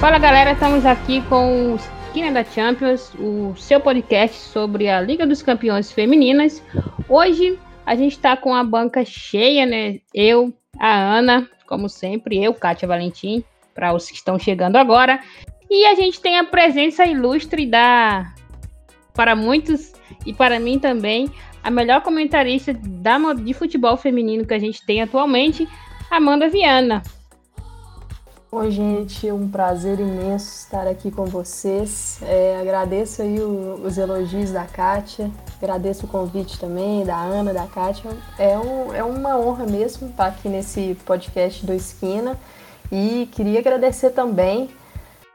Fala galera, estamos aqui com o Esquina da Champions, o seu podcast sobre a Liga dos Campeões Femininas. Hoje a gente está com a banca cheia, né? Eu, a Ana, como sempre, eu, Kátia Valentim, para os que estão chegando agora. E a gente tem a presença ilustre da, para muitos e para mim também, a melhor comentarista da, de futebol feminino que a gente tem atualmente, Amanda Viana. Oi, gente, um prazer imenso estar aqui com vocês. É, agradeço aí o, os elogios da Kátia, agradeço o convite também da Ana, da Kátia. É, um, é uma honra mesmo estar aqui nesse podcast do Esquina e queria agradecer também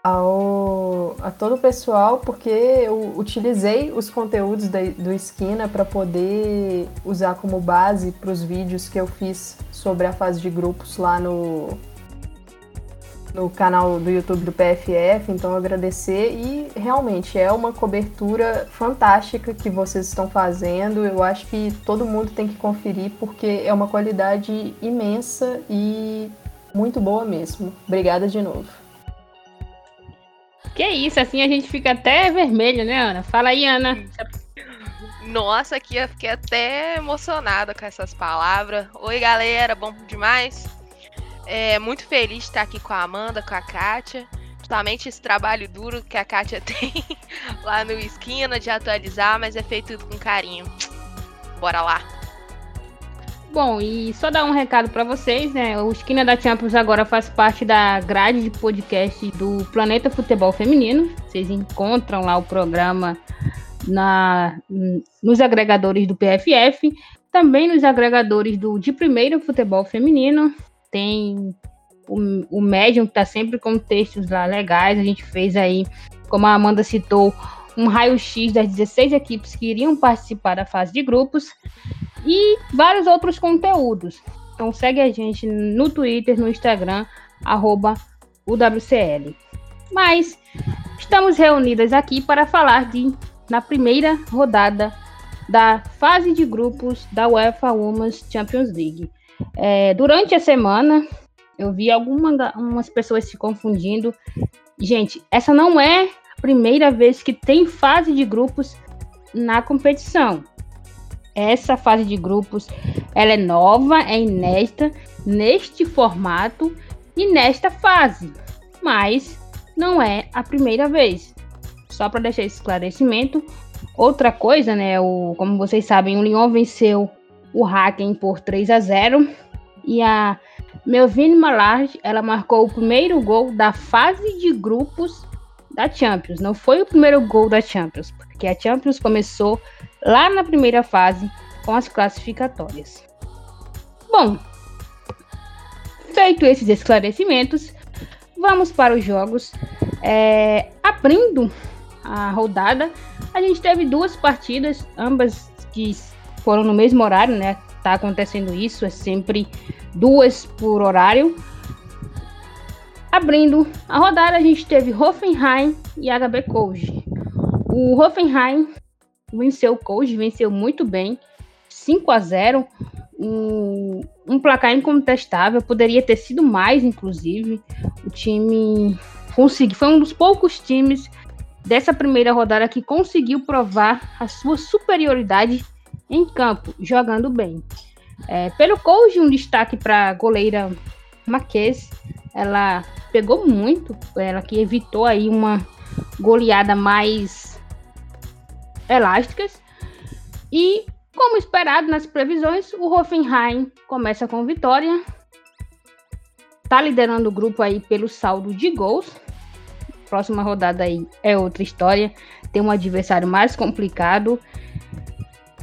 ao, a todo o pessoal, porque eu utilizei os conteúdos da, do Esquina para poder usar como base para os vídeos que eu fiz sobre a fase de grupos lá no, no canal do YouTube do PFF, então agradecer e realmente é uma cobertura fantástica que vocês estão fazendo. Eu acho que todo mundo tem que conferir porque é uma qualidade imensa e muito boa mesmo. Obrigada de novo. Que isso, assim a gente fica até vermelho, né, Ana? Fala aí, Ana. Nossa, aqui eu fiquei até emocionada com essas palavras. Oi, galera, bom demais? É, muito feliz de estar aqui com a Amanda, com a Kátia. Justamente esse trabalho duro que a Kátia tem lá no Esquina de atualizar, mas é feito tudo com carinho. Bora lá! Bom, e só dar um recado para vocês, né? O Esquina da Champions agora faz parte da grade de podcast do Planeta Futebol Feminino. Vocês encontram lá o programa na, nos agregadores do PFF, também nos agregadores do De Primeiro Futebol Feminino. Tem o, o Medium, que está sempre com textos lá legais. A gente fez aí, como a Amanda citou, um raio-x das 16 equipes que iriam participar da fase de grupos e vários outros conteúdos. Então segue a gente no Twitter, no Instagram, arroba UWCL. Mas estamos reunidas aqui para falar de na primeira rodada da fase de grupos da UEFA Women's Champions League. É, durante a semana, eu vi algumas pessoas se confundindo. Gente, essa não é a primeira vez que tem fase de grupos na competição essa fase de grupos ela é nova, é inédita neste formato e nesta fase, mas não é a primeira vez. Só para deixar esse esclarecimento. Outra coisa, né? O, como vocês sabem, o Lyon venceu o Hacken por 3 a 0 e a Melvin Malard ela marcou o primeiro gol da fase de grupos da Champions. Não foi o primeiro gol da Champions, porque a Champions começou lá na primeira fase com as classificatórias. Bom, feito esses esclarecimentos, vamos para os jogos. É, abrindo a rodada, a gente teve duas partidas, ambas que foram no mesmo horário, né? Tá acontecendo isso, é sempre duas por horário. Abrindo a rodada, a gente teve Hoffenheim e HB Koji. O Hoffenheim venceu o Coach, venceu muito bem, 5 a 0 um, um placar incontestável, poderia ter sido mais, inclusive. O time conseguiu, foi um dos poucos times dessa primeira rodada que conseguiu provar a sua superioridade em campo, jogando bem. É, pelo coach, um destaque para a goleira Marquez. Ela pegou muito, ela que evitou aí uma goleada mais elásticas. E, como esperado nas previsões, o Hoffenheim começa com vitória. Tá liderando o grupo aí pelo saldo de gols. Próxima rodada aí é outra história. Tem um adversário mais complicado.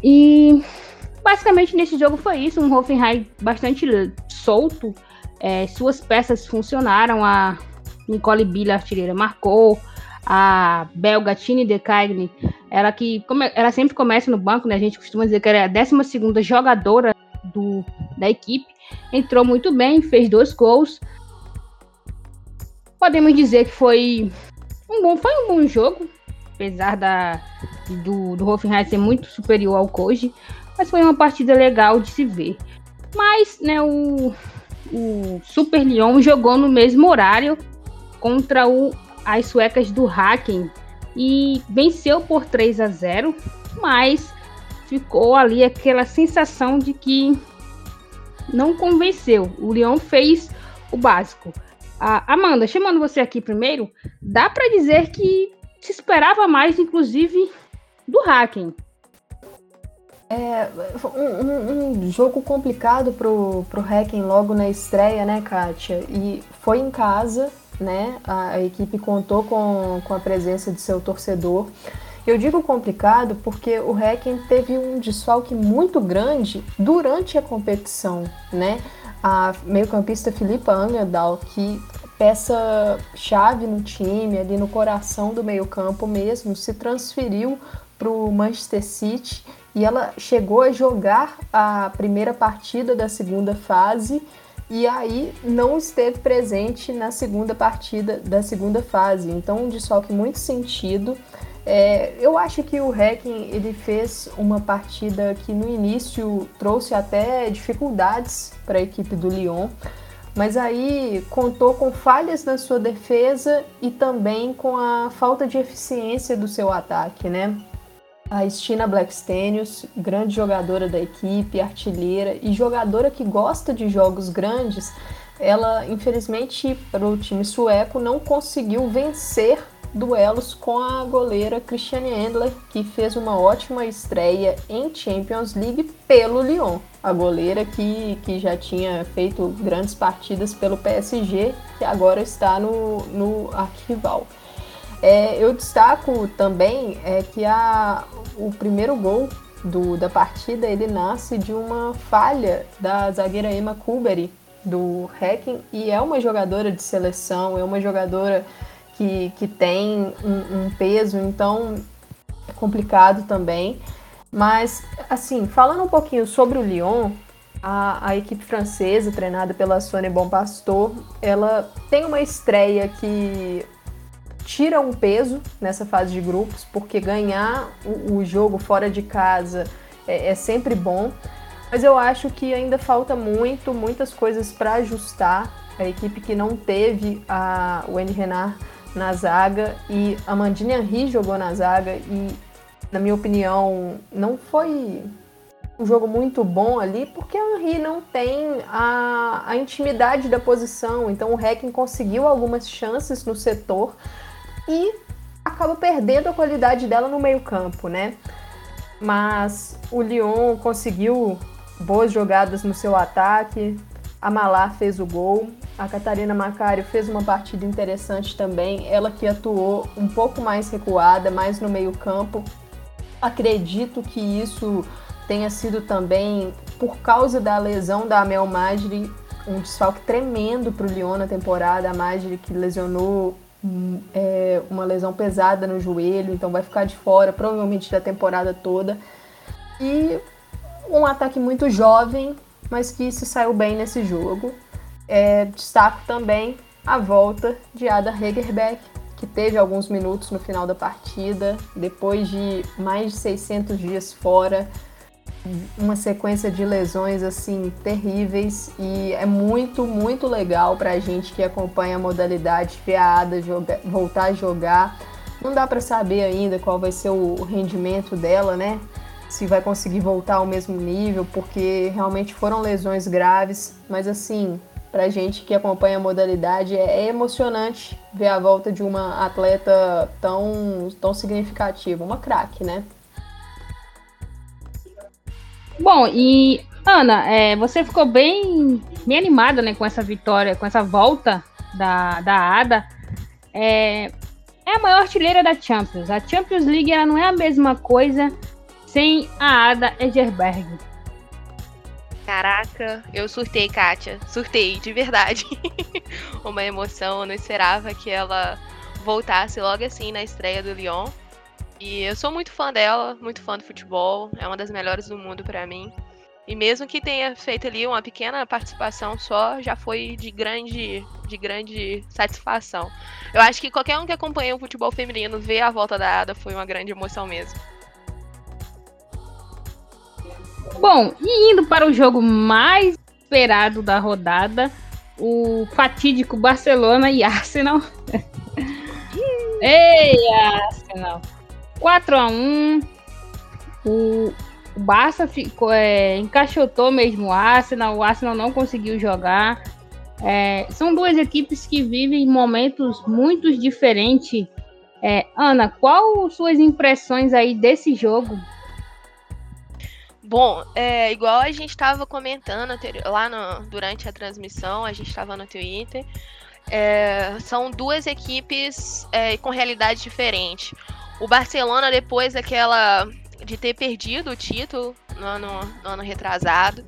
E basicamente nesse jogo foi isso. Um Hoffenheim bastante solto. É, suas peças funcionaram. A Nicole Billa, artilheira, marcou a belga Tine de Cagne, ela que ela sempre começa no banco, né? A gente costuma dizer que ela é a 12 segunda jogadora do, da equipe. Entrou muito bem, fez dois gols. Podemos dizer que foi um bom, foi um bom jogo, apesar da do, do Hoffenheim ser muito superior ao Koji, mas foi uma partida legal de se ver. Mas, né, o, o Super Lyon jogou no mesmo horário contra o, as suecas do Hacken e venceu por 3 a 0, mas ficou ali aquela sensação de que não convenceu. O Lyon fez o básico. Amanda, chamando você aqui primeiro, dá para dizer que se esperava mais, inclusive, do Hacken. É um, um, um, jogo complicado pro, pro Hacken logo na estreia, né, Kátia? E foi em casa, né? A, a equipe contou com, com a presença de seu torcedor. Eu digo complicado porque o Hacken teve um desfalque muito grande durante a competição, né? A meio-campista Filipa Angadal, que peça chave no time, ali no coração do meio-campo mesmo, se transferiu para o Manchester City e ela chegou a jogar a primeira partida da segunda fase e aí não esteve presente na segunda partida da segunda fase. Então, um desfalque muito sentido. É, eu acho que o Hacking ele fez uma partida que no início trouxe até dificuldades para a equipe do Lyon, mas aí contou com falhas na sua defesa e também com a falta de eficiência do seu ataque, né? A Stina Blackstenius, grande jogadora da equipe, artilheira e jogadora que gosta de jogos grandes, ela infelizmente para o time sueco não conseguiu vencer duelos com a goleira Christiane Endler, que fez uma ótima estreia em Champions League pelo Lyon. A goleira que, que já tinha feito grandes partidas pelo PSG, que agora está no, no arquival. É, eu destaco também é, que a, o primeiro gol do, da partida ele nasce de uma falha da zagueira Emma Kuberi do Hacking e é uma jogadora de seleção, é uma jogadora que, que tem um, um peso, então é complicado também. Mas, assim, falando um pouquinho sobre o Lyon, a, a, equipe francesa, treinada pela Sônia Bonpastor, ela tem uma estreia que tira um peso nessa fase de grupos, porque ganhar o, o jogo fora de casa é, é, sempre bom. Mas eu acho que ainda falta muito, muitas coisas para ajustar. A equipe que não teve a, o N. Renard na zaga e a Mandine Henry jogou na zaga e, na minha opinião, não foi um jogo muito bom ali, porque o Henry não tem a, a intimidade da posição. Então o Hacking conseguiu algumas chances no setor e acaba perdendo a qualidade dela no meio-campo, né? Mas o Lyon conseguiu boas jogadas no seu ataque, a Malar fez o gol, a Catarina Macário fez uma partida interessante também, ela que atuou um pouco mais recuada, mais no meio-campo. Acredito que isso tenha sido também por causa da lesão da Amel Magri, um desfalque tremendo para o Lyon na temporada. A Magri que lesionou hum, é, uma lesão pesada no joelho, então vai ficar de fora provavelmente da temporada toda. E um ataque muito jovem, mas que se saiu bem nesse jogo. É, destaco também a volta de Ada Hegerbeck, que teve alguns minutos no final da partida, depois de mais de 600 dias fora, uma sequência de lesões assim terríveis e é muito, muito legal para a gente que acompanha a modalidade ver a Ada joga, voltar a jogar. Não dá para saber ainda qual vai ser o rendimento dela, né? se vai conseguir voltar ao mesmo nível, porque realmente foram lesões graves, mas assim, pra gente que acompanha a modalidade, é, emocionante ver a volta de uma atleta tão, tão significativa, uma craque, né? Bom, e Ana, é, você ficou bem, bem animada né, com essa vitória, com essa volta da, da Ada. É, é a maior artilheira da Champions. A Champions League ela não é a mesma coisa sem a Ada Egerberg. Caraca, eu surtei, Kátia. Surtei, de verdade. Uma emoção, eu não esperava que ela voltasse logo assim na estreia do Lyon. E eu sou muito fã dela, muito fã do futebol, é uma das melhores do mundo para mim. E mesmo que tenha feito ali uma pequena participação só, já foi de grande, de grande satisfação. Eu acho que qualquer um que acompanha o futebol feminino ver a volta da Ada foi uma grande emoção mesmo. Bom, e indo para o jogo mais esperado da rodada, o fatídico Barcelona e Arsenal. Ei, Arsenal! 4 a 1 O, o Barça ficou, é, encaixotou mesmo o Arsenal. O Arsenal não conseguiu jogar. É, são duas equipes que vivem momentos muito diferentes. É, Ana, qual suas impressões aí desse jogo? Bom, é, igual a gente estava comentando lá no, durante a transmissão, a gente estava no Twitter. É, são duas equipes é, com realidade diferente. O Barcelona, depois daquela. de ter perdido o título no ano, no ano retrasado,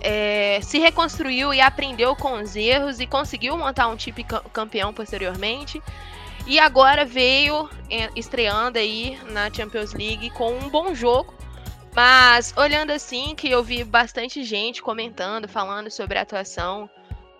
é, se reconstruiu e aprendeu com os erros e conseguiu montar um time campeão posteriormente. E agora veio é, estreando aí na Champions League com um bom jogo mas olhando assim, que eu vi bastante gente comentando, falando sobre a atuação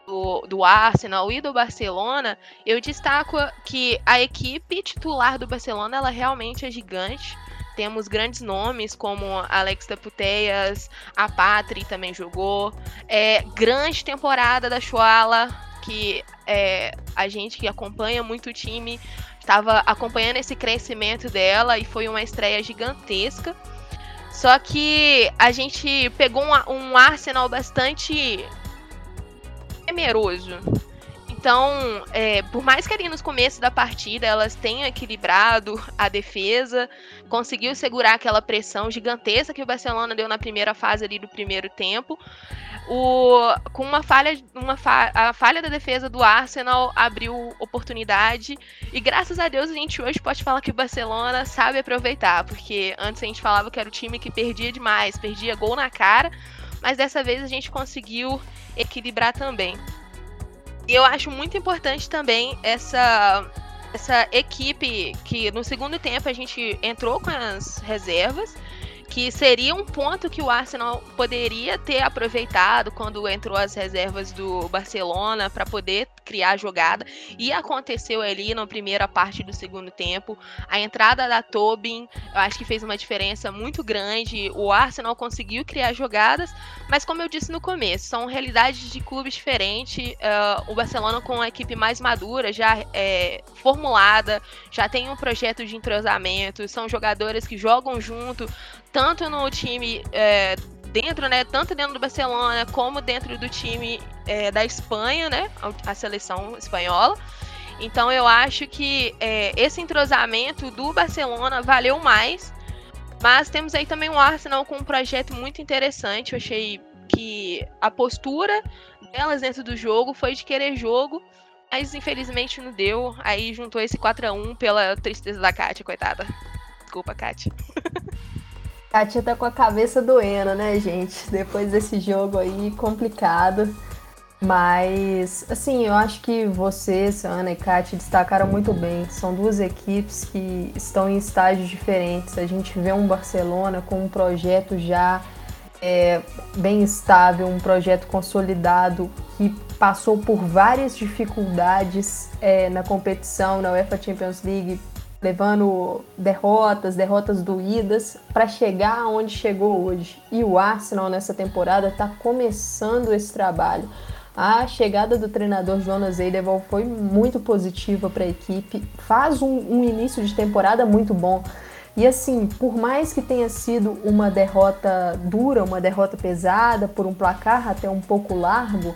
do, do Arsenal e do Barcelona, eu destaco que a equipe titular do Barcelona ela realmente é gigante. Temos grandes nomes como Alex da Puteias, a Patri também jogou. É, grande temporada da Chuala, que é, a gente que acompanha muito o time estava acompanhando esse crescimento dela e foi uma estreia gigantesca. Só que a gente pegou um, um Arsenal bastante temeroso. Então, é, por mais que ali nos começos da partida elas tenham equilibrado a defesa, conseguiu segurar aquela pressão gigantesca que o Barcelona deu na primeira fase ali do primeiro tempo, o, com uma falha, uma fa a falha da defesa do Arsenal abriu oportunidade e graças a Deus a gente hoje pode falar que o Barcelona sabe aproveitar, porque antes a gente falava que era o time que perdia demais, perdia gol na cara, mas dessa vez a gente conseguiu equilibrar também. E eu acho muito importante também essa essa equipe que no segundo tempo a gente entrou com as reservas que seria um ponto que o Arsenal poderia ter aproveitado quando entrou as reservas do Barcelona para poder criar a jogada. E aconteceu ali na primeira parte do segundo tempo. A entrada da Tobin, eu acho que fez uma diferença muito grande. O Arsenal conseguiu criar jogadas, mas como eu disse no começo, são realidades de clubes diferentes. Uh, o Barcelona com uma equipe mais madura, já é, formulada, já tem um projeto de entrosamento, são jogadores que jogam junto, tanto no time é, dentro, né, tanto dentro do Barcelona como dentro do time é, da Espanha, né, a, seleção espanhola. Então eu acho que é, esse entrosamento do Barcelona valeu mais. Mas temos aí também o Arsenal com um projeto muito interessante. Eu achei que a postura delas dentro do jogo foi de querer jogo, mas infelizmente não deu. Aí juntou esse 4 a 1 pela tristeza da Kátia, coitada. Desculpa, Kátia. Kátia tá com a cabeça doendo, né, gente? Depois desse jogo aí complicado. Mas, assim, eu acho que vocês, Ana e Kátia, destacaram muito bem. São duas equipes que estão em estágios diferentes. A gente vê um Barcelona com um projeto já é, bem estável, um projeto consolidado que passou por várias dificuldades é, na competição, na UEFA Champions League, levando derrotas, derrotas doídas, para chegar aonde chegou hoje. E o Arsenal nessa temporada está começando esse trabalho. A chegada do treinador Jonas Eidevall foi muito positiva para a equipe, faz um, um início de temporada muito bom. E assim, por mais que tenha sido uma derrota dura, uma derrota pesada, por um placar até um pouco largo,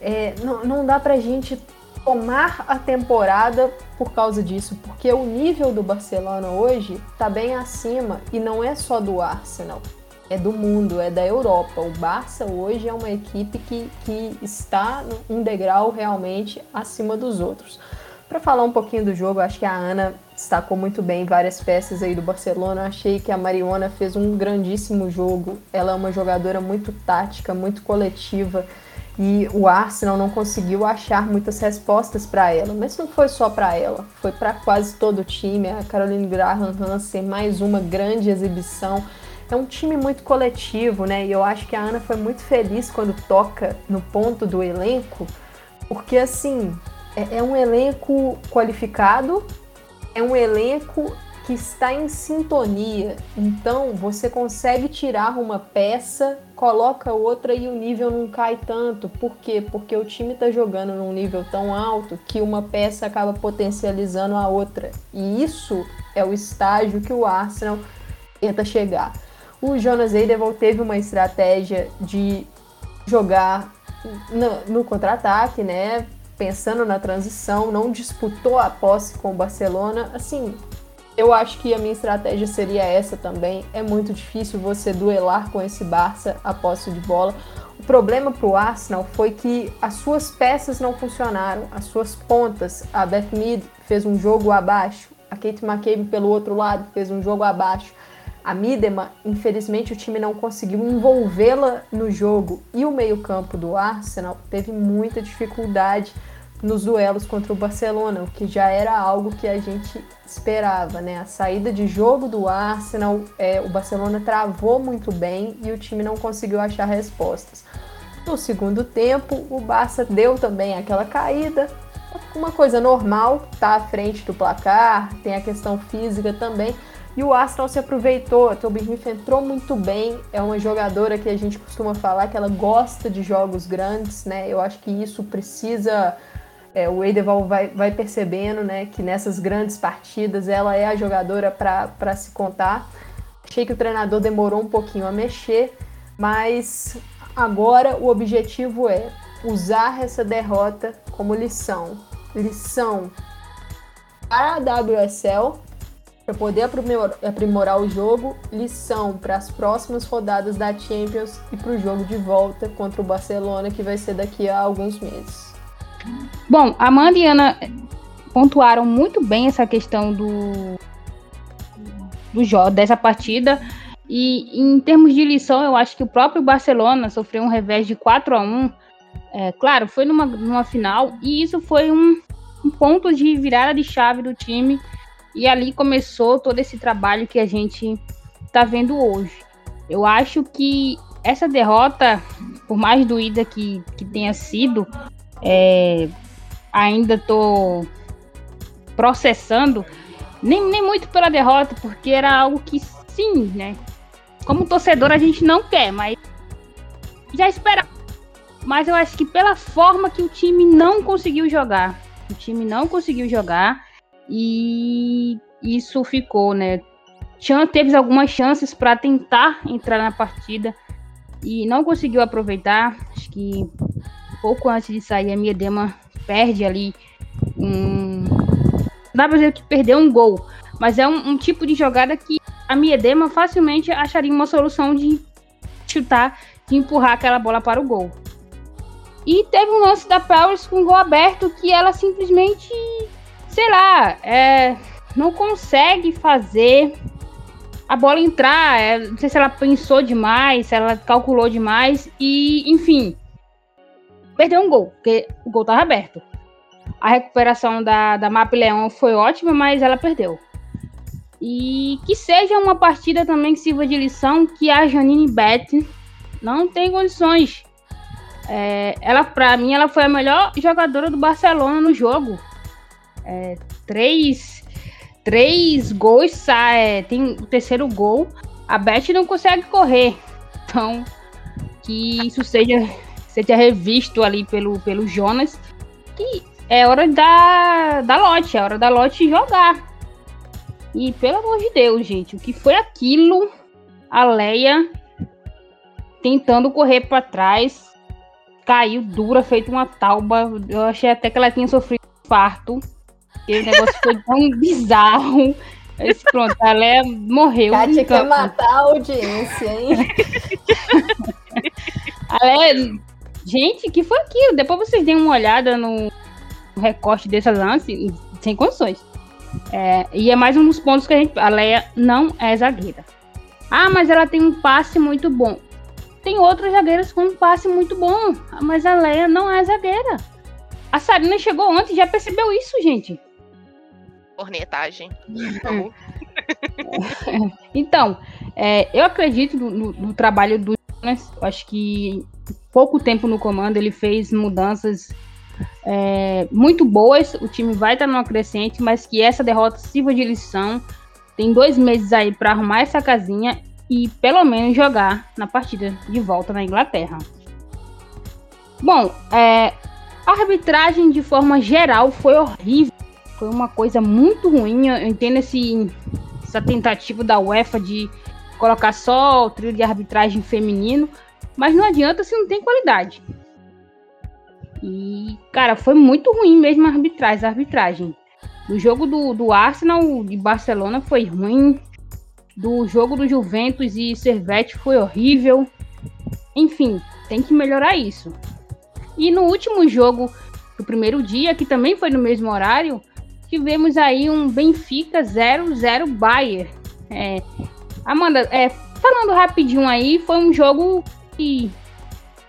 é, não, não dá pra gente tomar a temporada por causa disso, porque o nível do Barcelona hoje está bem acima e não é só do Arsenal, é do mundo, é da Europa. O Barça hoje é uma equipe que, que está um degrau realmente acima dos outros. Para falar um pouquinho do jogo, acho que a Ana destacou muito bem várias peças aí do Barcelona. Achei que a Mariona fez um grandíssimo jogo. Ela é uma jogadora muito tática, muito coletiva e o Arsenal não conseguiu achar muitas respostas para ela. Mas não foi só para ela, foi para quase todo o time. A Caroline Graham Hansen, mais uma grande exibição. É um time muito coletivo, né? E eu acho que a Ana foi muito feliz quando toca no ponto do elenco, porque assim é, é um elenco qualificado, é um elenco que está em sintonia. Então você consegue tirar uma peça, coloca outra e o nível não cai tanto. Por quê? Porque o time está jogando num nível tão alto que uma peça acaba potencializando a outra. E isso é o estágio que o Arsenal tenta chegar. O Jonas Eidevall teve uma estratégia de jogar no, no contra-ataque, né? Pensando na transição, não disputou a posse com o Barcelona. Assim, eu acho que a minha estratégia seria essa também. É muito difícil você duelar com esse Barça a posse de bola. O problema para o Arsenal foi que as suas peças não funcionaram, as suas pontas. A Beth Mead fez um jogo abaixo, a Kate McCabe pelo outro lado fez um jogo abaixo. A Midema, infelizmente, o time não conseguiu envolvê-la no jogo e o meio-campo do Arsenal teve muita dificuldade nos duelos contra o Barcelona, o que já era algo que a gente esperava, né? A saída de jogo do Arsenal, é, o Barcelona travou muito bem e o time não conseguiu achar respostas. No segundo tempo, o Barça deu também aquela caída, uma coisa normal, tá à frente do placar, tem a questão física também, e o Arsenal se aproveitou, a Tobin Smith entrou muito bem, é uma jogadora que a gente costuma falar que ela gosta de jogos grandes, né? Eu acho que isso precisa. É, o Edeval vai, vai percebendo né, que nessas grandes partidas ela é a jogadora para se contar. Achei que o treinador demorou um pouquinho a mexer, mas agora o objetivo é usar essa derrota como lição. Lição para a WSL para poder aprimorar o jogo, lição para as próximas rodadas da Champions e para o jogo de volta contra o Barcelona, que vai ser daqui a alguns meses. Bom, Amanda e Ana pontuaram muito bem essa questão do, do jogo, dessa partida. E em termos de lição, eu acho que o próprio Barcelona sofreu um revés de 4 a 1 é, Claro, foi numa, numa final, e isso foi um, um ponto de virada de chave do time e ali começou todo esse trabalho que a gente está vendo hoje. Eu acho que essa derrota, por mais doída que, que tenha sido, é, ainda estou processando, nem, nem muito pela derrota, porque era algo que sim, né? Como torcedor a gente não quer, mas já esperava. Mas eu acho que pela forma que o time não conseguiu jogar, o time não conseguiu jogar e isso ficou, né? Teve algumas chances para tentar entrar na partida e não conseguiu aproveitar. Acho que pouco antes de sair, a Miedema perde ali um. Dá pra dizer que perdeu um gol, mas é um, um tipo de jogada que a Miedema facilmente acharia uma solução de chutar, de empurrar aquela bola para o gol. E teve um lance da Powers com o gol aberto que ela simplesmente sei lá, é, não consegue fazer a bola entrar. É, não sei se ela pensou demais, se ela calculou demais e, enfim, perdeu um gol, porque o gol estava aberto. A recuperação da, da Map Leão foi ótima, mas ela perdeu. E que seja uma partida também que sirva de lição que a Janine Beth não tem condições. É, ela, para mim, ela foi a melhor jogadora do Barcelona no jogo é, três, três gols, é, tem o terceiro gol, a Beth não consegue correr. Então, que isso seja, seja revisto ali pelo, pelo Jonas, que é hora da, da Lotte, é hora da Lotte jogar. E pelo amor de Deus, gente, o que foi aquilo? A Leia tentando correr para trás, caiu dura, feito uma tauba. Eu achei até que ela tinha sofrido um infarto. Porque o negócio foi tão bizarro. Esse, pronto, a Léa morreu. Kátia quer matar a audiência, hein? a Léa... Gente, que foi aquilo? Depois vocês deem uma olhada no recorte desse lance, sem condições. É, e é mais um dos pontos que a gente. A Leia não é zagueira. Ah, mas ela tem um passe muito bom. Tem outros zagueiros com um passe muito bom. Mas a Leia não é zagueira. A Sarina chegou ontem e já percebeu isso, gente cornetagem. então, é, eu acredito no, no, no, trabalho do Jonas. Eu acho que pouco tempo no comando ele fez mudanças é, muito boas. O time vai estar numa crescente, mas que essa derrota sirva de lição tem dois meses aí para arrumar essa casinha e pelo menos jogar na partida de volta na Inglaterra. Bom, é, a arbitragem de forma geral foi horrível. Foi uma coisa muito ruim. Eu entendo esse, essa tentativa da UEFA de colocar só o trio de arbitragem feminino, mas não adianta se não tem qualidade. E, cara, foi muito ruim mesmo a arbitragem. A arbitragem. Do jogo do, do Arsenal de Barcelona foi ruim. Do jogo do Juventus e Servete foi horrível. Enfim, tem que melhorar isso. E no último jogo do primeiro dia, que também foi no mesmo horário, tivemos aí um Benfica 0-0 Bayern. É, Amanda, é, falando rapidinho aí, foi um jogo que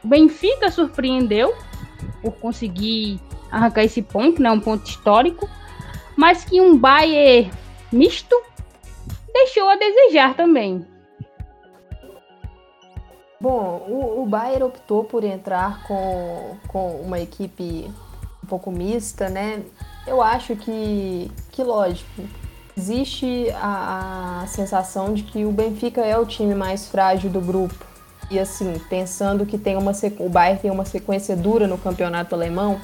o Benfica surpreendeu por conseguir arrancar esse ponto, né, um ponto histórico, mas que um Bayern misto deixou a desejar também. Bom, o, o Bayern optou por entrar com, com uma equipe um pouco mista, né? Eu acho que, que lógico, existe a, a sensação de que o Benfica é o time mais frágil do grupo. E assim, pensando que tem uma o Bayern tem uma sequência dura no campeonato alemão,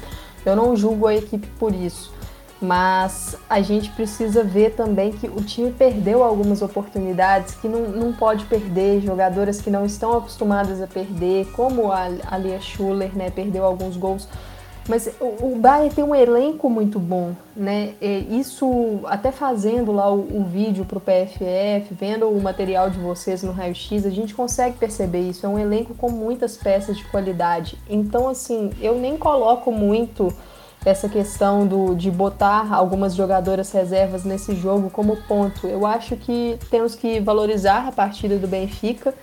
eu não julgo a equipe por isso. Mas a gente precisa ver também que o time perdeu algumas oportunidades que não, não pode perder, jogadoras que não estão acostumadas a perder, como a, a Lia Schuller, né, perdeu alguns gols. Mas o, Bayern tem um elenco muito bom, né? E isso, até fazendo lá o, o vídeo para o PFF, vendo o material de vocês no Raio X, a gente consegue perceber isso. É um elenco com muitas peças de qualidade. Então, assim, eu nem coloco muito essa questão do, de botar algumas jogadoras reservas nesse jogo como ponto. Eu acho que temos que valorizar a partida do Benfica.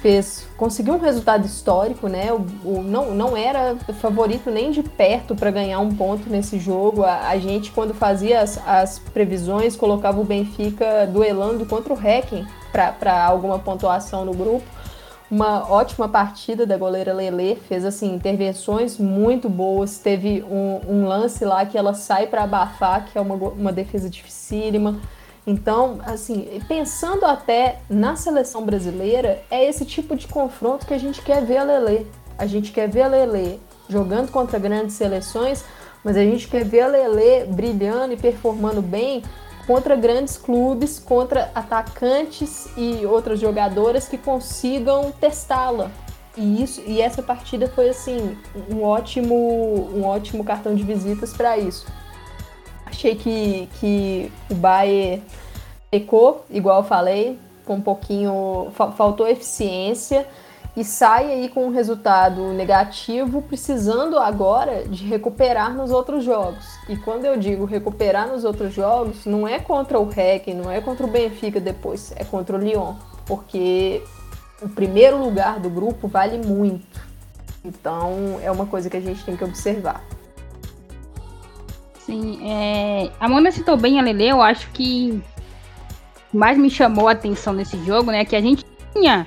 Fez, conseguiu um resultado histórico, né? O, o não, não era favorito nem de perto para ganhar um ponto nesse jogo. A, a gente, quando fazia as, as, previsões, colocava o Benfica duelando contra o Hacking para alguma pontuação no grupo uma ótima partida da goleira Lele, fez assim intervenções muito boas. Teve um, um lance lá que ela sai para abafar, que é uma, uma defesa dificílima. Então, assim, pensando até na seleção brasileira, é esse tipo de confronto que a gente quer ver a Lele. A gente quer ver a Lele jogando contra grandes seleções, mas a gente quer ver a Lele brilhando e performando bem contra grandes clubes, contra atacantes e outras jogadoras que consigam testá-la. E isso e essa partida foi assim um ótimo um ótimo cartão de visitas para isso. Achei que, que o Bayern pecou, igual eu falei, com um pouquinho faltou eficiência e sai aí com um resultado negativo, precisando agora de recuperar nos outros jogos. E quando eu digo recuperar nos outros jogos, não é contra o REC, não é contra o Benfica depois, é contra o Lyon, porque o primeiro lugar do grupo vale muito. Então é uma coisa que a gente tem que observar. Sim, é... a Amanda citou bem a Lele, eu acho que mais me chamou a atenção nesse jogo, né, que a gente tinha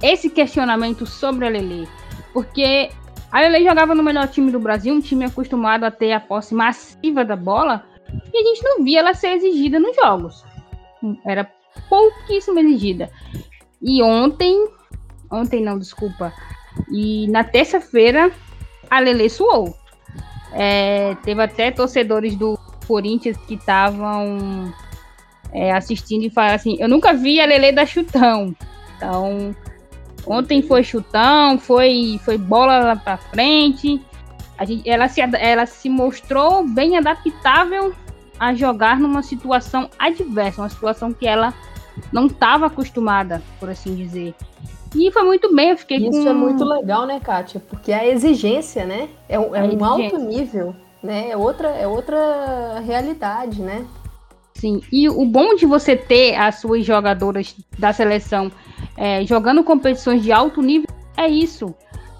esse questionamento sobre a Lele. Porque a Lele jogava no melhor time do Brasil, um time acostumado a ter a posse massiva da bola, e a gente não via ela ser exigida nos jogos. Era pouquíssimo exigida. E ontem, ontem não, desculpa, e na terça-feira a Lele suou. É, teve até torcedores do Corinthians que estavam é, assistindo e falaram assim: Eu nunca vi a Lele chutão. Então, Ontem foi chutão, foi, foi bola lá pra frente. A gente, ela, se, ela se mostrou bem adaptável a jogar numa situação adversa, uma situação que ela não estava acostumada, por assim dizer. E foi muito bem, eu fiquei Isso com... é muito legal, né, Kátia? Porque a exigência, né? É, um, é um alto nível, né? É outra, é outra realidade, né? Sim, e o bom de você ter as suas jogadoras da seleção é, jogando competições de alto nível é isso.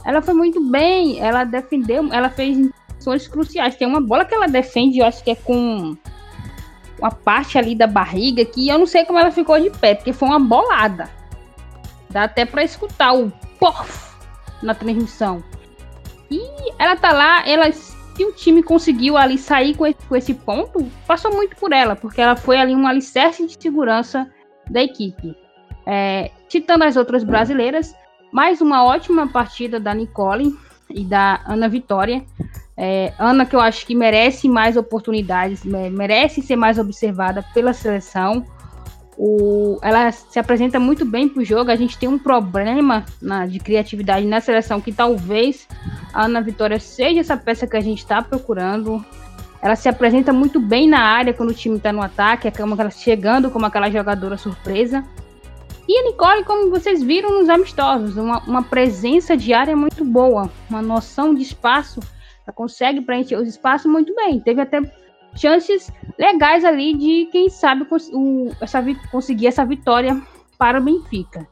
Ela foi muito bem, ela defendeu, ela fez ações cruciais. Tem uma bola que ela defende, eu acho que é com uma parte ali da barriga que eu não sei como ela ficou de pé, porque foi uma bolada. Dá até para escutar o pof na transmissão. E ela tá lá, ela que o time conseguiu ali sair com esse, com esse ponto, passou muito por ela, porque ela foi ali um alicerce de segurança da equipe. É, citando as outras brasileiras, mais uma ótima partida da Nicole e da Ana Vitória. É, Ana, que eu acho que merece mais oportunidades, merece ser mais observada pela seleção. O, ela se apresenta muito bem para o jogo. A gente tem um problema na, de criatividade na seleção que talvez a Ana Vitória seja essa peça que a gente está procurando. Ela se apresenta muito bem na área quando o time está no ataque, é como ela chegando como aquela jogadora surpresa. E a Nicole, como vocês viram nos amistosos, uma, uma presença de área muito boa, uma noção de espaço, ela consegue preencher os espaços muito bem. Teve até chances legais ali de, quem sabe, o, essa, conseguir essa vitória para o Benfica.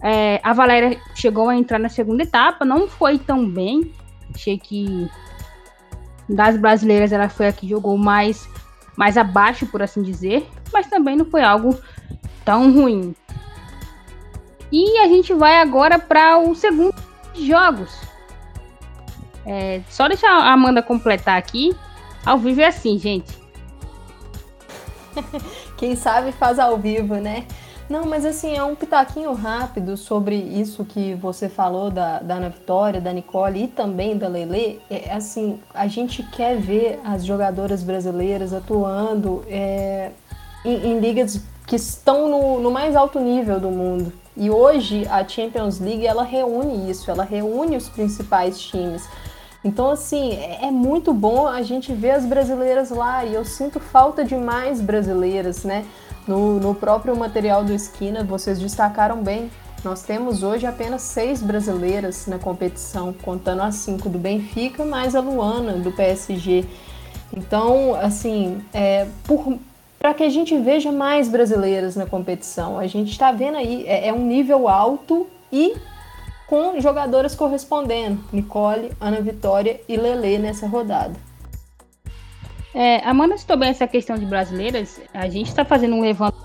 É, a Valéria chegou a entrar na segunda etapa, não foi tão bem. Achei que das brasileiras ela foi a que jogou mais, mais abaixo, por assim dizer, mas também não foi algo tão ruim. E a gente vai agora para o segundo jogos. É, só deixar a Amanda completar aqui. Ao vivo é assim, gente. Quem sabe faz ao vivo, né? Não, mas assim, é um pitaquinho rápido sobre isso que você falou da, da Ana Vitória, da Nicole e também da Lele. É, assim, a gente quer ver as jogadoras brasileiras atuando é, em, em, ligas que estão no, no mais alto nível do mundo. E hoje a Champions League ela reúne isso, ela reúne os principais times. Então, assim, é, é muito bom a gente ver as brasileiras lá e eu sinto falta de mais brasileiras, né? No, no próprio material do Esquina, vocês destacaram bem. Nós temos hoje apenas seis brasileiras na competição, contando as cinco do Benfica, mais a Luana do PSG. Então, assim, é, para que a gente veja mais brasileiras na competição, a gente está vendo aí, é, é um nível alto e com jogadoras correspondendo, Nicole, Ana Vitória e Lele nessa rodada. É, Amanda citou bem essa questão de brasileiras. A gente está fazendo um levante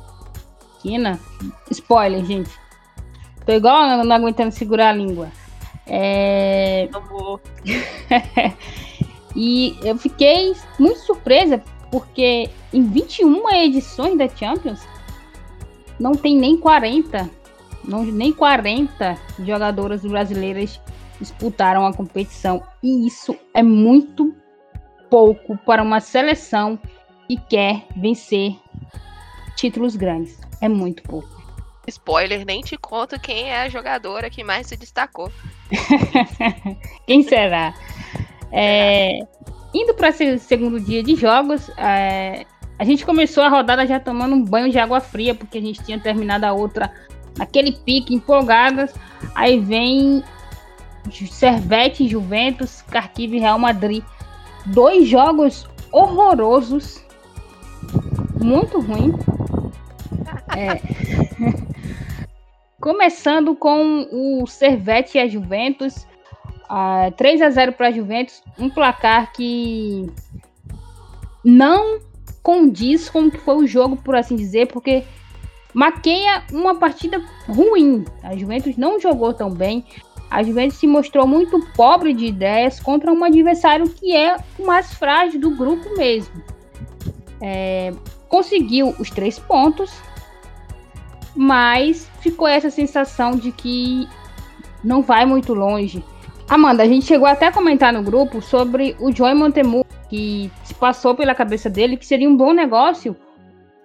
esquina. Spoiler, gente. Tô igual não aguentando segurar a língua. É... e eu fiquei muito surpresa porque em 21 edições da Champions não tem nem 40 não, nem 40 jogadoras brasileiras disputaram a competição. E isso é muito pouco para uma seleção que quer vencer títulos grandes. É muito pouco. Spoiler, nem te conto quem é a jogadora que mais se destacou. quem será? É, indo para esse segundo dia de jogos, é, a gente começou a rodada já tomando um banho de água fria, porque a gente tinha terminado a outra naquele pique, empolgadas. Aí vem Servete, Juventus, Kharkiv e Real Madrid. Dois jogos horrorosos. Muito ruim. É. Começando com o Servete e a Juventus. Uh, 3 a 0 para a Juventus. Um placar que não condiz com o que foi o jogo, por assim dizer, porque maqueia uma partida ruim. A Juventus não jogou tão bem. A Juventus se mostrou muito pobre de ideias contra um adversário que é o mais frágil do grupo mesmo. É, conseguiu os três pontos, mas ficou essa sensação de que não vai muito longe. Amanda, a gente chegou até a comentar no grupo sobre o Joy Montemu, que se passou pela cabeça dele que seria um bom negócio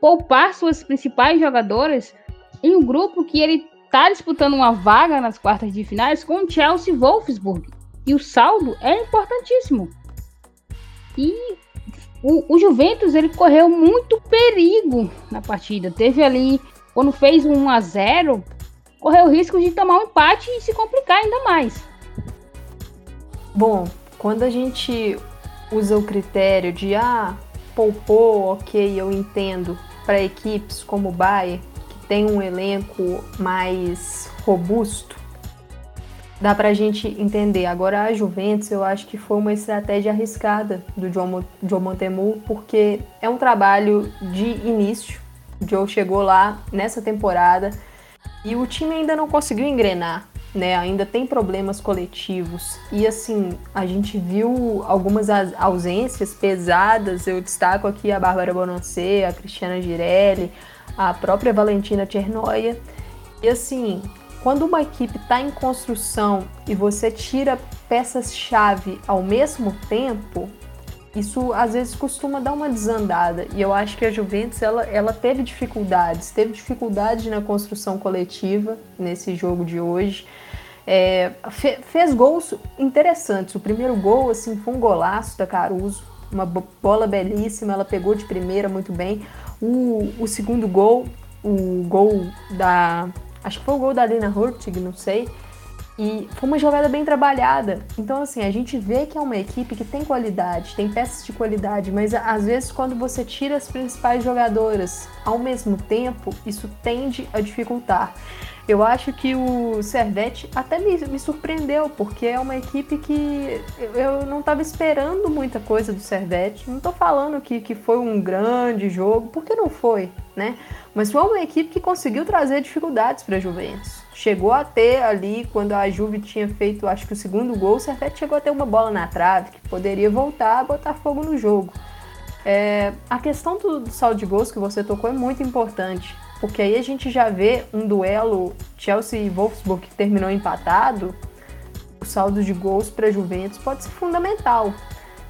poupar suas principais jogadoras em um grupo que ele está disputando uma vaga nas quartas de finais com o Chelsea Wolfsburg. E o saldo é importantíssimo. E o, o, Juventus ele correu muito perigo na partida. Teve ali, quando fez um 1 a 0 correu o risco de tomar um empate e se complicar ainda mais. Bom, quando a gente usa o critério de ah, poupou, ok, eu entendo, para equipes como o Bayern, que tem um elenco mais robusto, dá para a gente entender. Agora a Juventus, eu acho que foi uma estratégia arriscada do John, John Montemu, porque é um trabalho de início. O Joe chegou lá nessa temporada e o time ainda não conseguiu engrenar. Né? Ainda tem problemas coletivos. E assim, a gente viu algumas ausências pesadas. Eu destaco aqui a Bárbara Bonancê, a Cristiana Girelli, a própria Valentina Chernoia. E assim, quando uma equipe está em construção e você tira peças-chave ao mesmo tempo, isso às vezes costuma dar uma desandada. E eu acho que a Juventus ela, ela teve dificuldades, teve dificuldade na construção coletiva nesse jogo de hoje. É, fe, fez gols interessantes. O primeiro gol assim foi um golaço da Caruso, uma bola belíssima, ela pegou de primeira muito bem. O, o segundo gol, o gol da. Acho que foi o gol da Lina Hurtig, não sei e foi uma jogada bem trabalhada. Então, assim, a gente vê que é uma equipe que tem qualidade, tem peças de qualidade, mas às vezes quando você tira as principais jogadoras ao mesmo tempo, isso tende a dificultar. Eu acho que o Servete até me, me surpreendeu, porque é uma equipe que eu não estava esperando muita coisa do Servete. Não estou falando que, que foi um grande jogo, porque não foi, né? Mas foi uma equipe que conseguiu trazer dificuldades para a Juventus chegou a ter ali, quando a Juve tinha feito, acho que o segundo gol, o Servete chegou a ter uma bola na trave, que poderia voltar a botar fogo no jogo. É, a questão do, do saldo de gols que você tocou é muito importante, porque aí a gente já vê um duelo Chelsea e Wolfsburg que terminou empatado, o saldo de gols para Juventus pode ser fundamental.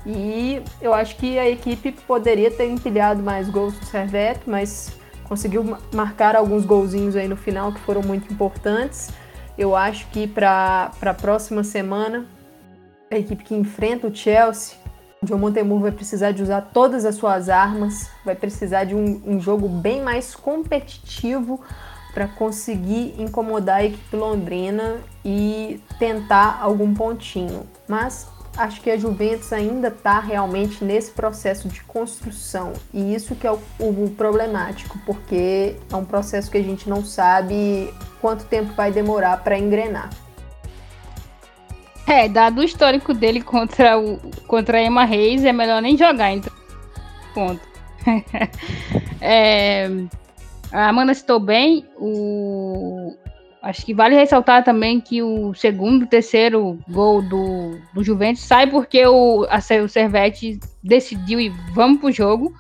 E eu acho que a equipe poderia ter empilhado mais gols do Servete, mas conseguiu marcar alguns golzinhos aí no final que foram muito importantes. Eu acho que para a próxima semana, a equipe que enfrenta o Chelsea, o John Montemur vai precisar de usar todas as suas armas, vai precisar de um, um jogo bem mais competitivo para conseguir incomodar a equipe londrina e tentar algum pontinho. Mas acho que a Juventus ainda está realmente nesse processo de construção e isso que é o, o, problemático, porque é um processo que a gente não sabe quanto tempo vai demorar para engrenar. É, dado o histórico dele contra o contra a Emma Reis, é melhor nem jogar, então. Ponto. é, a Amanda citou bem o, Acho que vale ressaltar também que o segundo, terceiro gol do, do Juventus sai porque o, a, o Servete decidiu e vamos pro jogo.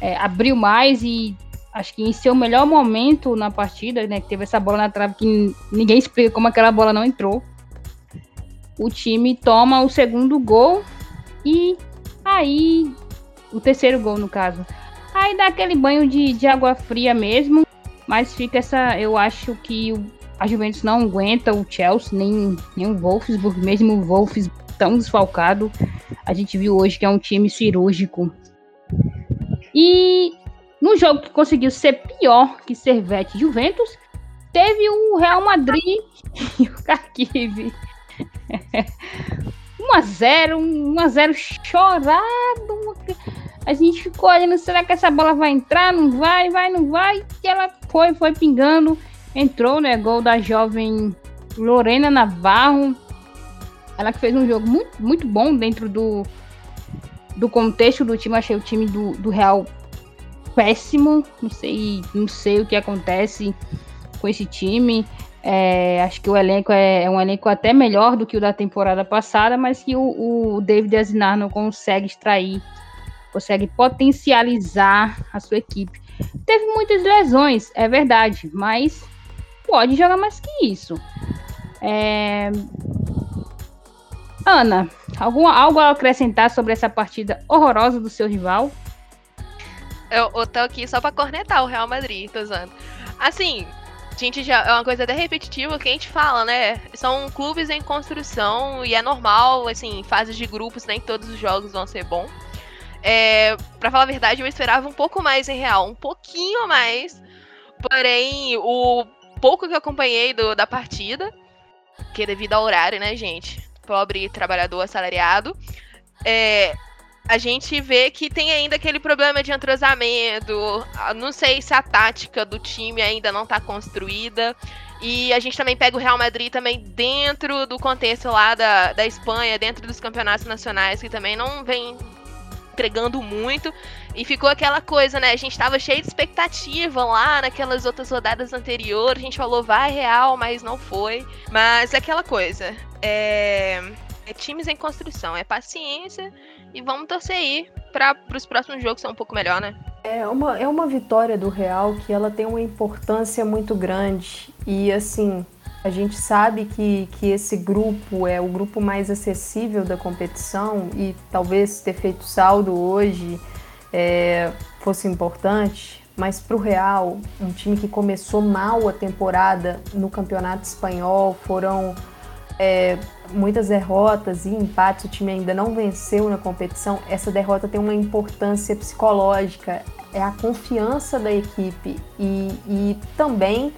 É, abriu mais e acho que em seu melhor momento na partida, né? Que teve essa bola na trave que ninguém explica como aquela bola não entrou. O time toma o segundo gol e aí. O terceiro gol, no caso. Aí dá aquele banho de, de água fria mesmo. Mas fica essa. Eu acho que o, a Juventus não aguenta o Chelsea, nem, nem o Wolfsburg, mesmo o Wolfsburg tão desfalcado. A gente viu hoje que é um time cirúrgico. E no jogo que conseguiu ser pior que Servete e Juventus, teve o Real Madrid e o Kharkiv. 1x0, 1x0 chorado. A gente ficou olhando, será que essa bola vai entrar? Não vai, vai, não vai. E ela foi, foi pingando entrou, né? Gol da jovem Lorena Navarro. Ela que fez um jogo muito, muito bom dentro do, do contexto do time. Achei o time do, do Real péssimo. Não sei, não sei o que acontece com esse time. É, acho que o elenco é, é, um elenco até melhor do que o da temporada passada, mas que o, o David Azinar não consegue extrair, consegue potencializar a sua equipe. Teve muitas lesões, é verdade, mas pode jogar mais que isso. É... Ana, algum, algo a acrescentar sobre essa partida horrorosa do seu rival? Eu, eu tô aqui só pra cornetar o Real Madrid, tô usando. Assim, gente, já é uma coisa até repetitiva que a gente fala, né? São clubes em construção e é normal, assim, fases de grupos, nem todos os jogos vão ser bons. É, pra falar a verdade, eu esperava um pouco mais em Real, um pouquinho mais. Porém, o pouco que eu acompanhei do, da partida, que é devido ao horário, né, gente? Pobre trabalhador assalariado. É, a gente vê que tem ainda aquele problema de entrosamento. Não sei se a tática do time ainda não está construída. E a gente também pega o Real Madrid também dentro do contexto lá da, da Espanha, dentro dos campeonatos nacionais, que também não vem entregando muito. E ficou aquela coisa, né? A gente tava cheio de expectativa lá naquelas outras rodadas anteriores. A gente falou, vai real, mas não foi. Mas é aquela coisa. É, é times em construção, é paciência. E vamos torcer aí para os próximos jogos ser um pouco melhor, né? É uma, é uma vitória do Real que ela tem uma importância muito grande. E assim, a gente sabe que, que esse grupo é o grupo mais acessível da competição e talvez ter feito saldo hoje é, fosse importante, mas para o Real, um time que começou mal a temporada no Campeonato Espanhol, foram é, muitas derrotas e empates, o time ainda não venceu na competição. Essa derrota tem uma importância psicológica, é a confiança da equipe e, e também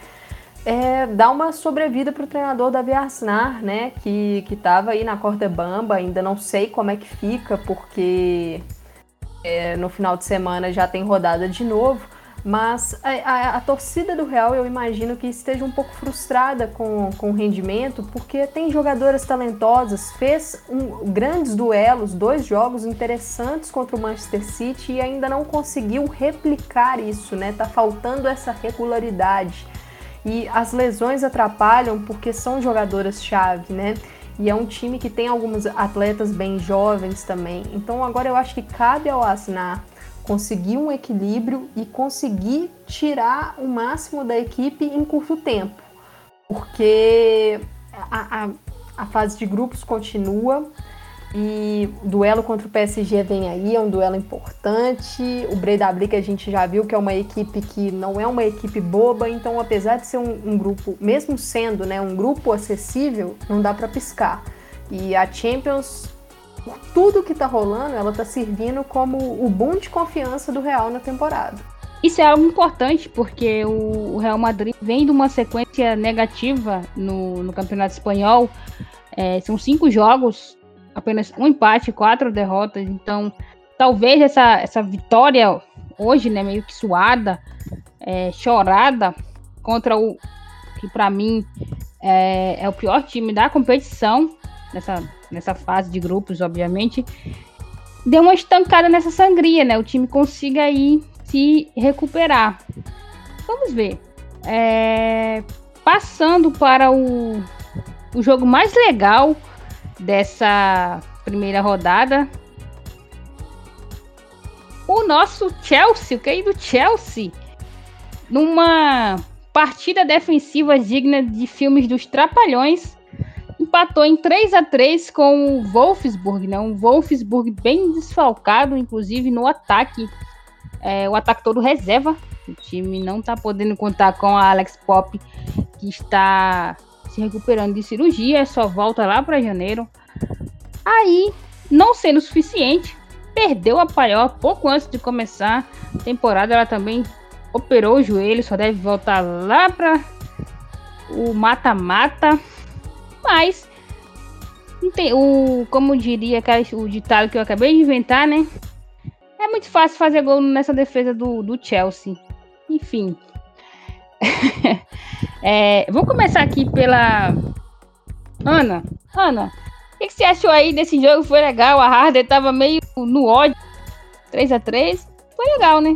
é, dar uma sobrevida para o treinador Davi Arsnar, né? Que estava aí na corda bamba, ainda não sei como é que fica, porque é, no final de semana já tem rodada de novo. Mas a, a, a, torcida do Real, eu imagino que esteja um pouco frustrada com, com o rendimento, porque tem jogadoras talentosas, fez um, grandes duelos, dois jogos interessantes contra o Manchester City e ainda não conseguiu replicar isso, né? Tá faltando essa regularidade. E as lesões atrapalham porque são jogadoras-chave, né? E é um time que tem alguns atletas bem jovens também. Então agora eu acho que cabe ao Asnar conseguir um equilíbrio e conseguir tirar o máximo da equipe em curto tempo. Porque a, a, a fase de grupos continua, e o duelo contra o PSG vem aí, é um duelo importante. O Breidablik a gente já viu que é uma equipe que não é uma equipe boba, então apesar de ser um, um grupo, mesmo sendo né, um grupo acessível, não dá para piscar. E a Champions, por tudo que tá rolando, ela tá servindo como o boom de confiança do Real na temporada. Isso é algo importante, porque o Real Madrid vem de uma sequência negativa no, no Campeonato Espanhol. É, são cinco jogos apenas um empate, quatro derrotas. Então, talvez essa, essa vitória hoje, né, meio que suada, é, chorada contra o que para mim é, é, o pior time da competição nessa, nessa fase de grupos, obviamente, deu uma estancada nessa sangria, né? O time consiga aí se recuperar. Vamos ver. É, passando para o, o jogo mais legal dessa primeira rodada. O nosso Chelsea, o querido Chelsea, numa partida defensiva digna de filmes dos Trapalhões, empatou em 3 a 3 com o Wolfsburg, né? Um Wolfsburg bem desfalcado, inclusive no ataque. É, o ataque todo reserva. O time não está podendo contar com a Alex Pop, que está se recuperando de cirurgia, só volta lá para janeiro. Aí, não sendo suficiente, perdeu a Paió pouco antes de começar a temporada. Ela também operou o joelho, só deve voltar lá para o mata-mata. Mas tem, o, como diria o ditado que eu acabei de inventar, né? É muito fácil fazer gol nessa defesa do, do Chelsea. Enfim. é, vou começar aqui pela Ana. Ana, o que, que, você achou aí desse jogo? Foi legal? A Harder tava meio no ódio. 3 a 3 Foi legal, né?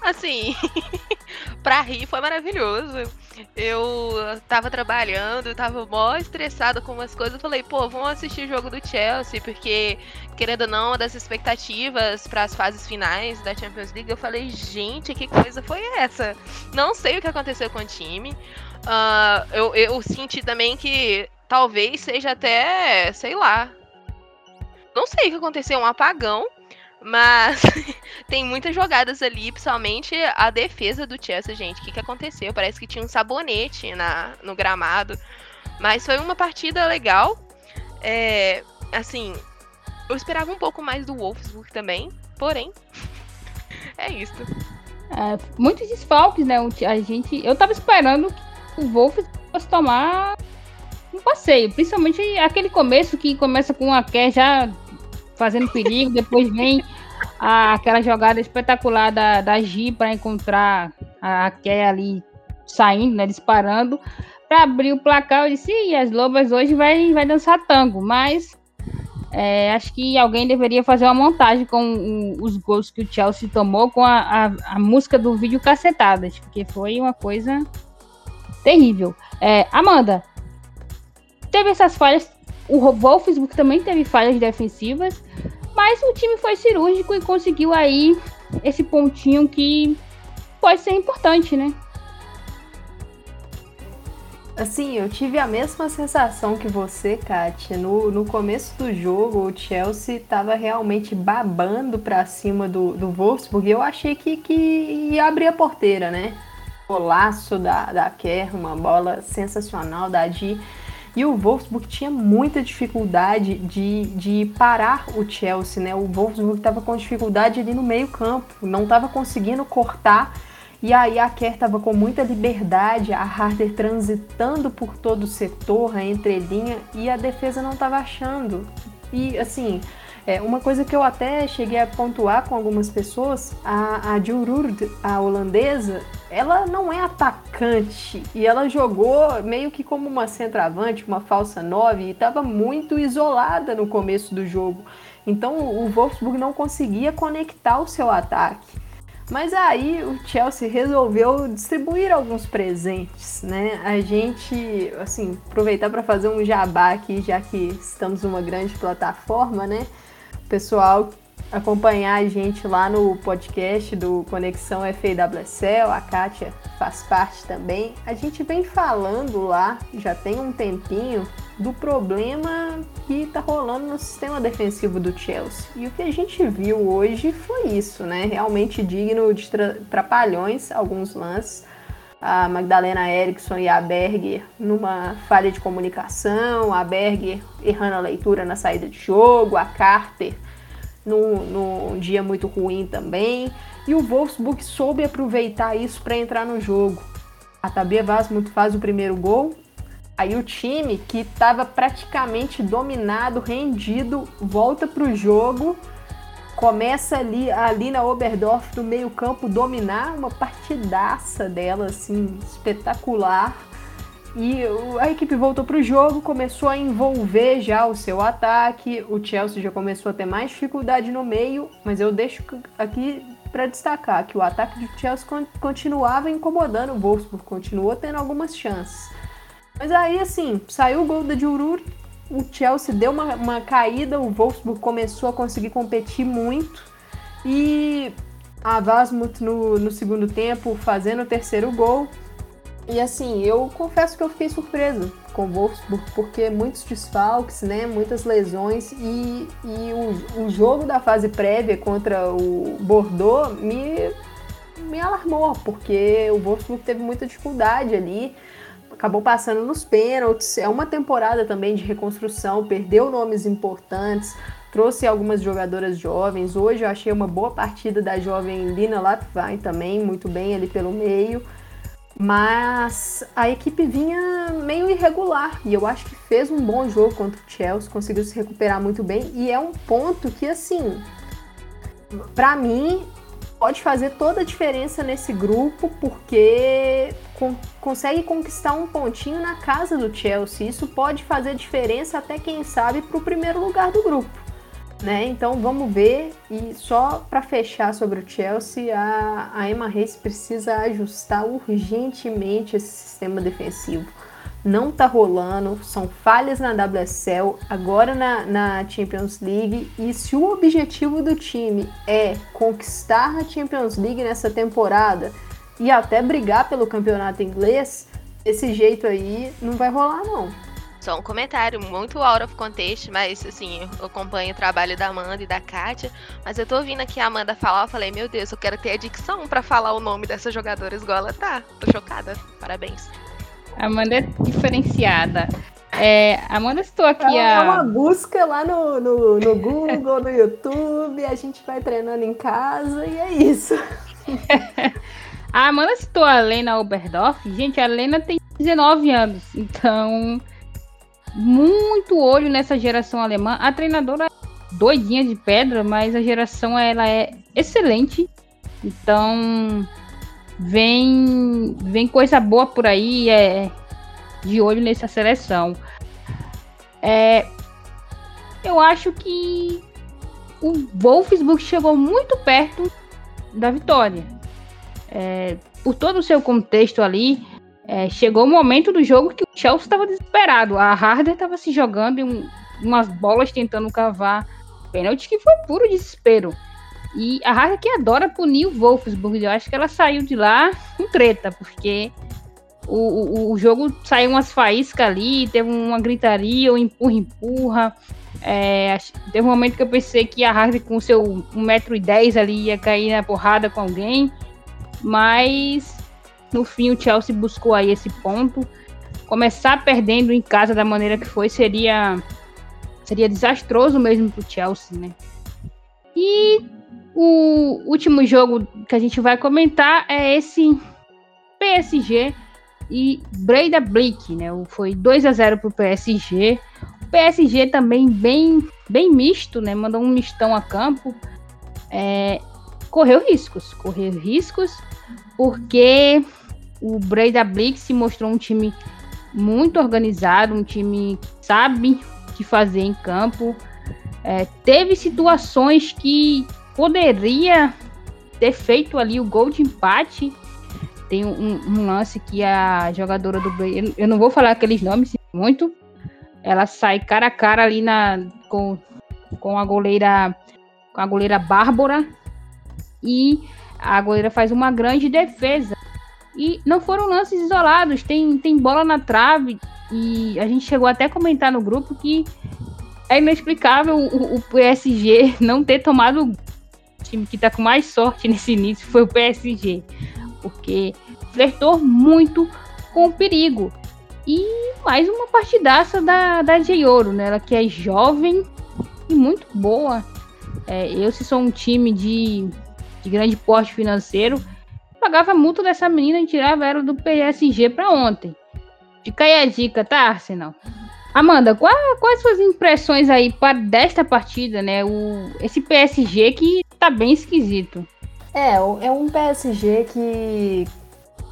Assim, pra rir foi maravilhoso. Eu tava trabalhando, tava mó estressada com umas coisas. Eu falei, pô, vamos assistir o jogo do Chelsea, porque, querendo ou não, uma das expectativas para as fases finais da Champions League, eu falei, gente, que coisa foi essa? Não sei o que aconteceu com o time. Uh, eu, eu senti também que talvez seja até, sei lá. Não sei o que aconteceu, um apagão. Mas tem muitas jogadas ali, principalmente a defesa do Chelsea, gente. O que, que aconteceu? Parece que tinha um sabonete na, no gramado. Mas foi uma partida legal. É, assim, eu esperava um pouco mais do Wolfsburg também. Porém, é isso. É, muitos desfalques, né? A gente, eu tava esperando que o Wolfsburg fosse tomar um passeio. Principalmente aquele começo que começa com a Kerr já fazendo perigo, depois vem a, aquela jogada espetacular da, da Gi para encontrar a, Ké ali saindo, né, disparando, para abrir o placar. Eu disse, e as Lobas hoje vai, vai dançar tango, mas É, acho que alguém deveria fazer uma montagem com os gols que o Chelsea tomou com a, a, a música do vídeo cacetadas, porque foi uma coisa terrível. É, Amanda, teve essas falhas, o Wolfsburg também teve falhas defensivas, mas o time foi cirúrgico e conseguiu aí esse pontinho que pode ser importante, né? Assim, eu tive a mesma sensação que você, Kátia. No, no começo do jogo, o Chelsea estava realmente babando para cima do, do Wolfsburg. Eu achei que, que ia abrir a porteira, né? Golaço da, da Kerr, uma bola sensacional da Di. E o Wolfsburg tinha muita dificuldade de, de parar o Chelsea, né? O Wolfsburg estava com dificuldade ali no meio campo, não estava conseguindo cortar e aí a Kerr estava com muita liberdade, a Harder transitando por todo o setor, a entrelinha, e a defesa não estava achando. E assim, é, uma coisa que eu até cheguei a pontuar com algumas pessoas, a, a Jururd, a holandesa, ela não é atacante e ela jogou meio que como uma centroavante, uma falsa nove e estava muito isolada no começo do jogo. Então o Wolfsburg não conseguia conectar o seu ataque. Mas aí o Chelsea resolveu distribuir alguns presentes, né? A gente, assim, aproveitar para fazer um jabá aqui, já que estamos numa grande plataforma, né? O pessoal acompanhar a gente lá no podcast do Conexão FAWSL, a Kátia faz parte também. A gente vem falando lá, já tem um tempinho, do problema que tá rolando no sistema defensivo do Chelsea. E o que a gente viu hoje foi isso, né? Realmente digno de trapalhões alguns lances. A Magdalena Eriksson e a Berger numa falha de comunicação, a Berger errando a leitura na saída de jogo, a Carter num, num dia muito ruim também. E o Wolfsburg soube aproveitar isso para entrar no jogo. A Tabia Vasmut faz o primeiro gol. Aí o time que estava praticamente dominado, rendido, volta para o jogo, começa ali, ali na Oberdorf do meio campo dominar uma partidaça dela assim espetacular e a equipe voltou para o jogo, começou a envolver já o seu ataque. O Chelsea já começou a ter mais dificuldade no meio, mas eu deixo aqui para destacar que o ataque do Chelsea continuava incomodando o Wolfsburg, continuou tendo algumas chances. Mas aí, assim, saiu o gol da Jurur, o Chelsea deu uma, uma caída, o Wolfsburg começou a conseguir competir muito e a Vasmut no, no segundo tempo fazendo o terceiro gol e assim, eu confesso que eu fiquei surpresa com o Wolfsburg, porque muitos desfalques, né, muitas lesões e, e o, o jogo da fase prévia contra o Bordeaux me, me alarmou, porque o Wolfsburg teve muita dificuldade ali, acabou passando nos pênaltis, é uma temporada também de reconstrução, perdeu nomes importantes, trouxe algumas jogadoras jovens, hoje eu achei uma boa partida da jovem Lina Lapvain também, muito bem ali pelo meio, mas a equipe vinha meio irregular e eu acho que fez um bom jogo contra o Chelsea, conseguiu se recuperar muito bem e é um ponto que assim, para mim pode fazer toda a diferença nesse grupo porque con consegue conquistar um pontinho na casa do Chelsea. Isso pode fazer diferença até quem sabe para o primeiro lugar do grupo né? Então vamos ver. E só para fechar sobre o Chelsea, a, a Emma Reis precisa ajustar urgentemente esse sistema defensivo. Não tá rolando, são falhas na WSL, agora na, na Champions League. E se o objetivo do time é conquistar a Champions League nessa temporada e até brigar pelo campeonato inglês, esse jeito aí não vai rolar, não. Só um comentário muito out of context, mas assim, eu acompanho o trabalho da Amanda e da Kátia, mas eu tô ouvindo aqui a Amanda falar, eu falei, meu Deus, eu quero ter a dicção para falar o nome dessa jogadora igual ela tá. Tô chocada. Parabéns. Amanda é diferenciada. É, Amanda, estou aqui é a... uma busca lá no, no, no Google, no YouTube, a gente vai treinando em casa e é isso. a Amanda citou a Lena Oberdorf. Gente, a Lena tem 19 anos, então muito olho nessa geração alemã. A treinadora é doidinha de pedra, mas a geração ela é excelente. Então vem vem coisa boa por aí, é de olho nessa seleção. É, eu acho que o Wolfsburg chegou muito perto da vitória. É, por todo o seu contexto ali, é, chegou o momento do jogo que o Chelsea estava desesperado. A Harder estava se jogando em umas bolas tentando cavar pênalti, que foi puro desespero. E a Harder que adora punir o Wolfsburg. Eu acho que ela saiu de lá com treta, porque o, o, o jogo saiu umas faíscas ali, teve uma gritaria, um empurra-empurra. É, teve um momento que eu pensei que a Harder com seu 1,10m ali ia cair na porrada com alguém. Mas no fim o Chelsea buscou aí esse ponto. Começar perdendo em casa da maneira que foi seria seria desastroso mesmo pro Chelsea, né? E o último jogo que a gente vai comentar é esse PSG e Breda Blick, né? Foi 2 a 0 pro PSG. O PSG também bem bem misto, né? Mandou um mistão a campo. É, correu riscos, correu riscos, porque o Breda Blick se mostrou um time muito organizado, um time que sabe o que fazer em campo. É, teve situações que poderia ter feito ali o gol de empate. Tem um, um lance que a jogadora do Breda, eu não vou falar aqueles nomes muito, ela sai cara a cara ali na com, com a goleira com a goleira Bárbara e a goleira faz uma grande defesa. E não foram lances isolados, tem, tem bola na trave. E a gente chegou até a comentar no grupo que é inexplicável o, o PSG não ter tomado o time que tá com mais sorte nesse início foi o PSG. Porque flertou muito com o perigo. E mais uma partidaça da, da J-Ouro, né? Ela que é jovem e muito boa. É, eu, se sou um time de de grande porte financeiro, pagava multa dessa menina e tirava ela do PSG para ontem. Fica aí a dica, tá, Arsenal? Amanda, qual, quais suas impressões aí para desta partida, né? O, esse PSG que tá bem esquisito. É, é um PSG que,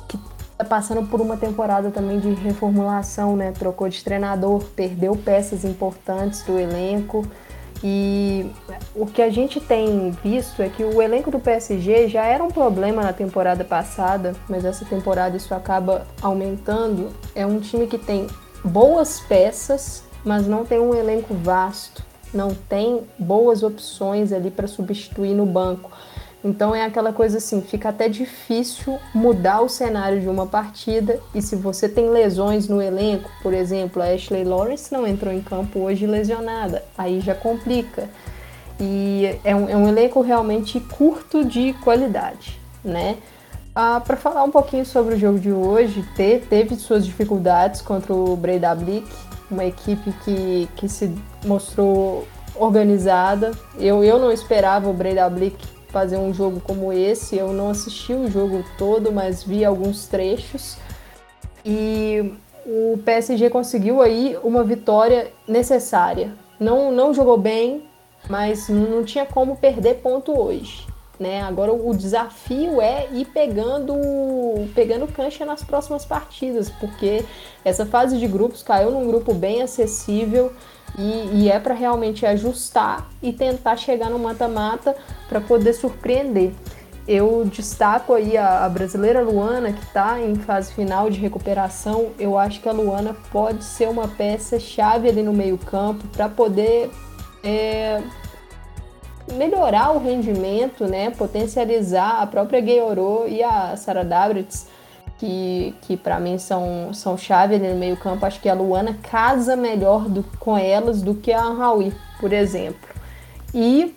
que tá passando por uma temporada também de reformulação, né? Trocou de treinador, perdeu peças importantes do elenco. E o que a gente tem visto é que o elenco do PSG já era um problema na temporada passada, mas essa temporada isso acaba aumentando. É um time que tem boas peças, mas não tem um elenco vasto, não tem boas opções ali para substituir no banco. Então é aquela coisa assim, fica até difícil mudar o cenário de uma partida. E se você tem lesões no elenco, por exemplo, a Ashley Lawrence não entrou em campo hoje lesionada, aí já complica. E é um, é um elenco realmente curto de qualidade, né? Ah, Para falar um pouquinho sobre o jogo de hoje, te, teve suas dificuldades contra o Breda Blick, uma equipe que, que se mostrou organizada. Eu, eu não esperava o Breda Blick fazer um jogo como esse. Eu não assisti o jogo todo, mas vi alguns trechos. E o PSG conseguiu aí uma vitória necessária. Não, não jogou bem, mas não tinha como perder ponto hoje. Né? Agora o desafio é ir pegando, pegando cancha nas próximas partidas, porque essa fase de grupos caiu num grupo bem acessível e, e é para realmente ajustar e tentar chegar no mata-mata para poder surpreender. Eu destaco aí a, a brasileira Luana, que está em fase final de recuperação. Eu acho que a Luana pode ser uma peça-chave ali no meio-campo para poder é, melhorar o rendimento, né? potencializar a própria Gueorô e a Sara Dabritz que, que para mim são, são chave ali no meio campo. Acho que a Luana casa melhor do, com elas do que a Raui, por exemplo. E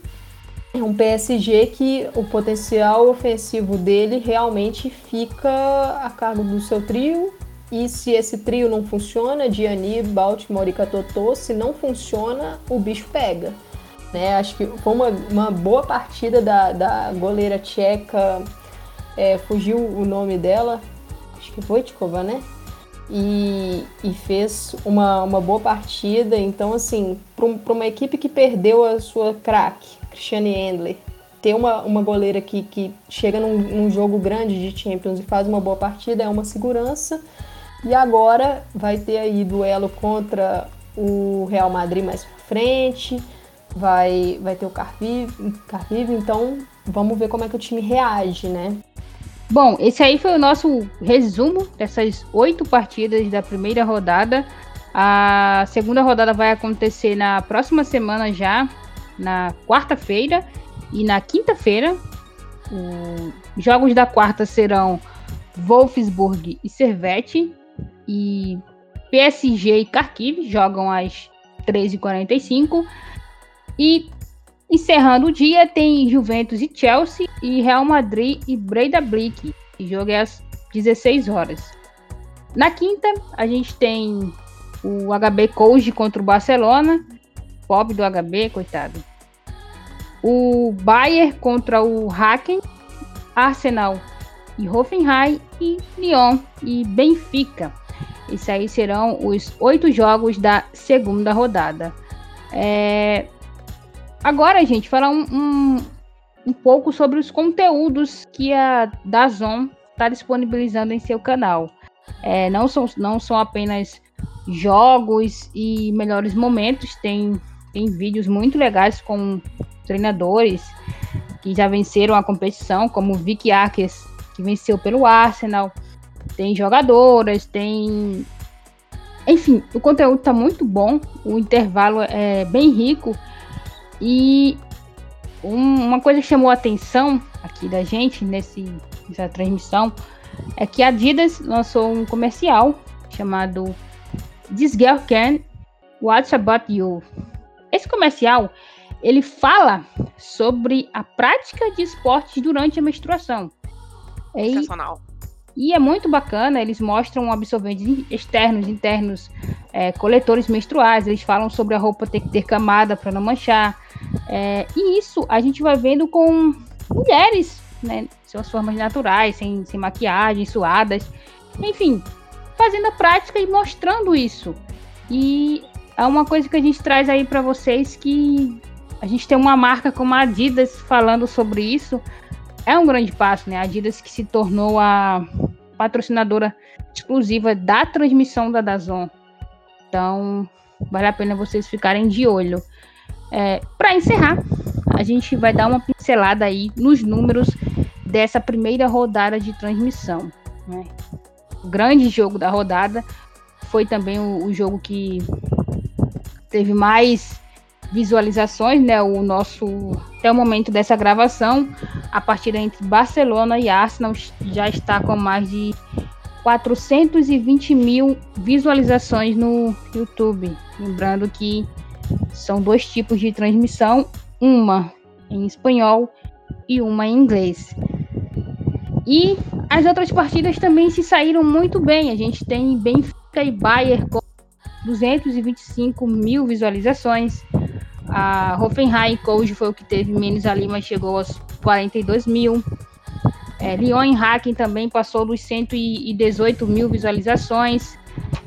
é um PSG que o potencial ofensivo dele realmente fica a cargo do seu trio. E se esse trio não funciona, Diani, Baltimore e Katotô, se não funciona, o bicho pega. Né? Acho que foi uma, uma boa partida da, da goleira tcheca, é, fugiu o nome dela, acho que Voitkova, né? E, e, fez uma, uma boa partida. Então, assim, para uma equipe que perdeu a sua craque, Christiane Endler, ter uma, uma goleira que, que chega num, num, jogo grande de Champions e faz uma boa partida é uma segurança. E agora vai ter aí duelo contra o Real Madrid mais pra frente, vai, vai ter o Carvive, Carvive, então vamos ver como é que o time reage, né? Bom, esse aí foi o nosso resumo dessas oito partidas da primeira rodada. A segunda rodada vai acontecer na próxima semana já, na quarta-feira e na quinta-feira. Os jogos da quarta serão Wolfsburg e Servette e PSG e Kharkiv jogam às 13h45 e encerrando o dia tem Juventus e Chelsea e Real Madrid e Breda Blick, que jogo é às 16 horas. Na quinta, a gente tem o HB Couge contra o Barcelona, pobre do HB, coitado. O Bayern contra o Haken, Arsenal e Hoffenheim e Lyon e Benfica. Esses aí serão os oito jogos da segunda rodada. É... Agora, gente, falar um, um, um, pouco sobre os conteúdos que a Dazon está disponibilizando em seu canal. É, não, são, não são apenas jogos e melhores momentos, tem, tem vídeos muito legais com treinadores que já venceram a competição, como Vicky Akers, que venceu pelo Arsenal, tem jogadoras, tem. Enfim, o conteúdo está muito bom, o intervalo é bem rico e um, uma coisa que chamou a atenção aqui da gente nesse, nessa transmissão é que a Adidas lançou um comercial chamado This Girl Can What's About You. Esse comercial ele fala sobre a prática de esportes durante a menstruação. Sensacional. E é muito bacana, eles mostram absorventes externos, internos, é, coletores menstruais, eles falam sobre a roupa ter que ter camada para não manchar. É, e isso a gente vai vendo com mulheres, né? Suas formas naturais, sem, sem maquiagem, suadas, enfim, fazendo a prática e mostrando isso. E é uma coisa que a gente traz aí para vocês que a gente tem uma marca como a Adidas falando sobre isso é um grande passo, né? A Adidas que se tornou a patrocinadora exclusiva da transmissão da Dazon. Então, vale a pena vocês ficarem de olho. É, Para encerrar, a gente vai dar uma pincelada aí nos números dessa primeira rodada de transmissão. Né? O grande jogo da rodada foi também o, o jogo que teve mais visualizações, né? O nosso até o momento dessa gravação, a partida entre Barcelona e Arsenal já está com mais de 420 mil visualizações no YouTube. Lembrando que são dois tipos de transmissão, uma em espanhol e uma em inglês. E as outras partidas também se saíram muito bem. A gente tem Benfica e Bayern com 225 mil visualizações. A Hoffenheim Coach foi o que teve menos ali, mas chegou aos 42 mil. É, Lyon Hacking também passou dos 118 mil visualizações.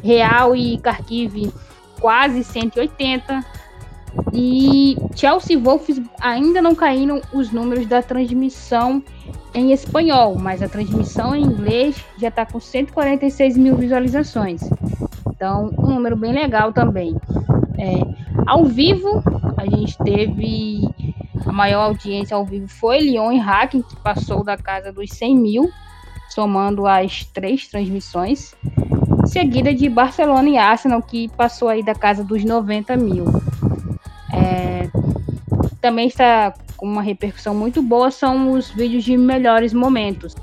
Real e Kharkiv quase 180. E Chelsea Wolves ainda não caíram os números da transmissão em espanhol, mas a transmissão em inglês já está com 146 mil visualizações. Então, um número bem legal também. É, ao vivo, a gente teve a maior audiência ao vivo foi Lyon e Hacking, que passou da casa dos 100 mil, somando as três transmissões, seguida de Barcelona e Arsenal, que passou aí da casa dos 90 mil. É, também está com uma repercussão muito boa são os vídeos de melhores momentos.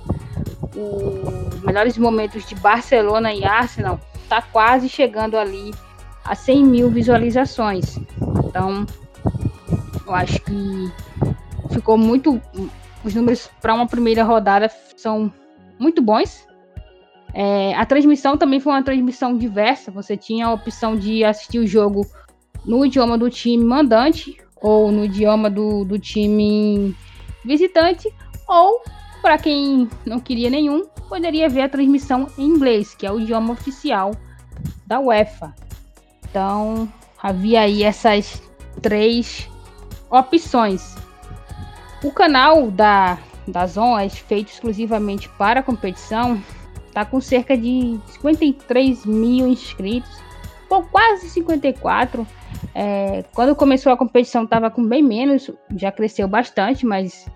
Os melhores momentos de Barcelona e Arsenal está quase chegando ali a 100 mil visualizações. Então, eu acho que ficou muito. Os números para uma primeira rodada são muito bons. É, a transmissão também foi uma transmissão diversa. Você tinha a opção de assistir o jogo no idioma do time mandante ou no idioma do, do time visitante, ou para quem não queria nenhum, poderia ver a transmissão em inglês, que é o idioma oficial da UEFA. Então, havia aí essas três opções. O canal da, da Zon é feito exclusivamente para a competição, está com cerca de 53 mil inscritos, ou quase 54. É, quando começou a competição estava com bem menos, já cresceu bastante, mas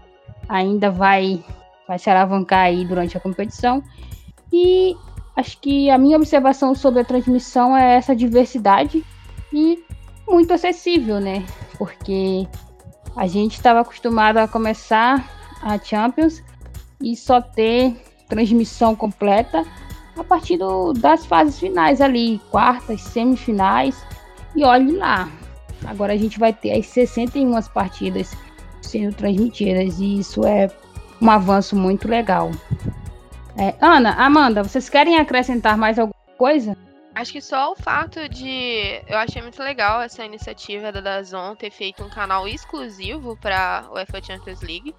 ainda vai, vai se alavancar aí durante a competição. E acho que a minha observação sobre a transmissão é essa diversidade e muito acessível, né? Porque a gente estava acostumado a começar a Champions e só ter transmissão completa a partir do, das fases finais ali, quartas, semifinais. E olhe lá, agora a gente vai ter as 61 partidas sendo transmitidas e isso é um avanço muito legal. É, Ana, Amanda, vocês querem acrescentar mais alguma coisa? Acho que só o fato de. Eu achei muito legal essa iniciativa da Dazon ter feito um canal exclusivo para o UEFA Champions League.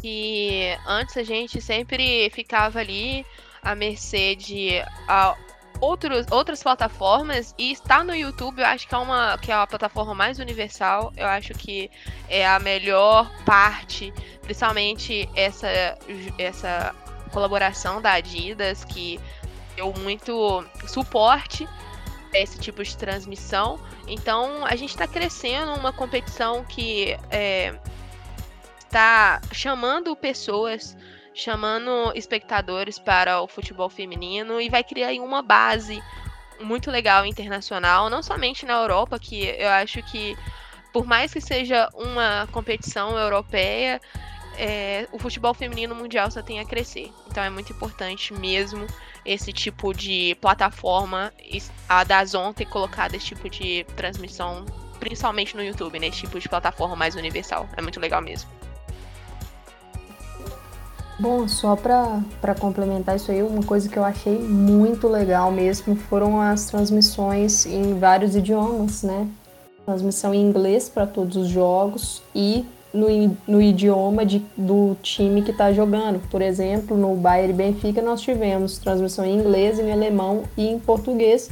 Que antes a gente sempre ficava ali à mercê de a, outros, outras plataformas e estar no YouTube eu acho que é uma que é a plataforma mais universal eu acho que é a melhor parte principalmente essa essa colaboração da Adidas que deu muito suporte a esse tipo de transmissão. Então a gente está crescendo uma competição que está é, chamando pessoas, chamando espectadores para o futebol feminino e vai criar uma base muito legal internacional, não somente na Europa, que eu acho que por mais que seja uma competição europeia, é, o futebol feminino mundial só tem a crescer. Então é muito importante mesmo esse tipo de plataforma, a Dazon ter colocado esse tipo de transmissão, principalmente no YouTube, né? tipo de plataforma mais universal. É muito legal mesmo. Bom, só para complementar isso aí, uma coisa que eu achei muito legal mesmo foram as transmissões em vários idiomas, né? Transmissão em inglês para todos os jogos e no, no idioma de, do time que está jogando. Por exemplo, no Bayern Benfica nós tivemos transmissão em inglês, em alemão e em português.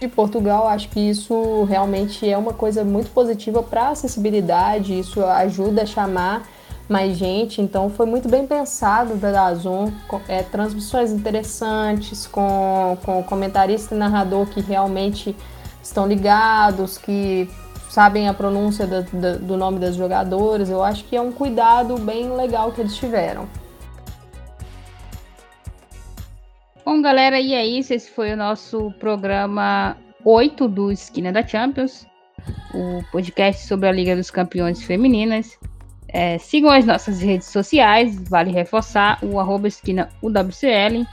De Portugal, acho que isso realmente é uma coisa muito positiva para a acessibilidade, isso ajuda a chamar mais gente, então foi muito bem pensado da Dazon, é, transmissões interessantes, com, com comentarista e narrador que realmente estão ligados, que sabem a pronúncia da, do nome das jogadoras. Eu acho que é um cuidado bem legal que eles tiveram. Bom, galera, e é isso. Esse foi o nosso programa 8 do Esquina da Champions, o podcast sobre a Liga dos Campeões Femininas. É, sigam as nossas redes sociais, vale reforçar o arroba esquina UWCL.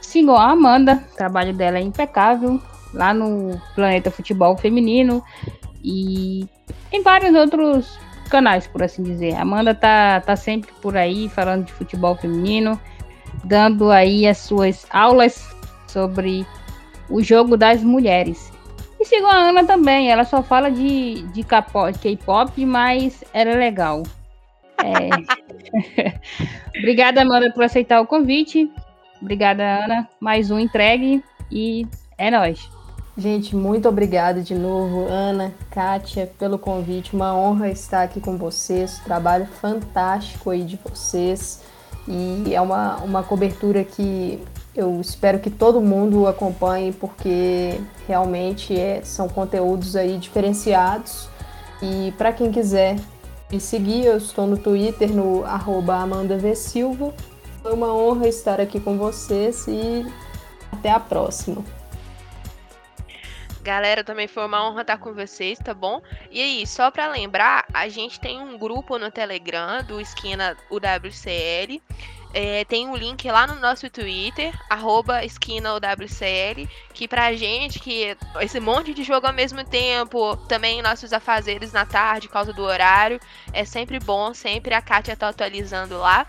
Sigam a Amanda, o trabalho dela é impecável, lá no Planeta Futebol Feminino. E em vários outros canais, por assim dizer. Amanda tá, tá sempre por aí falando de futebol feminino, dando aí as suas aulas sobre o jogo das mulheres. E sigam a Ana também, ela só fala de, de K-pop, mas era legal. É... Obrigada, Amanda, por aceitar o convite. Obrigada, Ana. Mais um entregue e é nóis. Gente, muito obrigada de novo, Ana, Kátia, pelo convite. Uma honra estar aqui com vocês. Trabalho fantástico aí de vocês. E é uma, uma cobertura que eu espero que todo mundo acompanhe, porque realmente é, são conteúdos aí diferenciados. E para quem quiser me seguir, eu estou no Twitter, no arroba Amanda v. Silva. Foi uma honra estar aqui com vocês e até a próxima. Galera, também foi uma honra estar com vocês, tá bom? E aí, só para lembrar, a gente tem um grupo no Telegram do Esquina UWCL. É, tem um link lá no nosso Twitter, arroba esquinaUWCL, que pra gente, que esse monte de jogo ao mesmo tempo, também nossos afazeres na tarde, por causa do horário, é sempre bom, sempre a Kátia tá atualizando lá.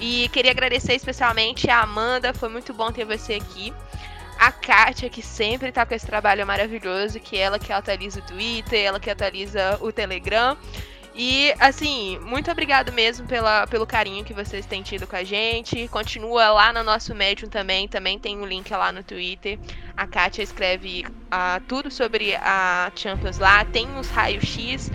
E queria agradecer especialmente a Amanda, foi muito bom ter você aqui a Kátia, que sempre tá com esse trabalho maravilhoso, que é ela que atualiza o Twitter, ela que atualiza o Telegram. E, assim, muito obrigado mesmo pela, pelo carinho que vocês têm tido com a gente. Continua lá no nosso Medium também, também tem um link lá no Twitter. A Kátia escreve uh, tudo sobre a Champions lá, tem os raios-x.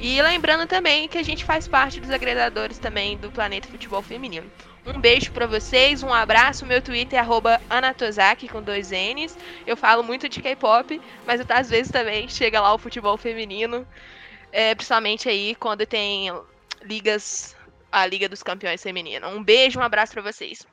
E lembrando também que a gente faz parte dos agregadores também do Planeta Futebol Feminino. Um beijo para vocês, um abraço. Meu Twitter é Anatozaki com dois N's. Eu falo muito de K-pop, mas às vezes também chega lá o futebol feminino. É, principalmente aí quando tem ligas, a Liga dos Campeões Feminina. Um beijo, um abraço para vocês.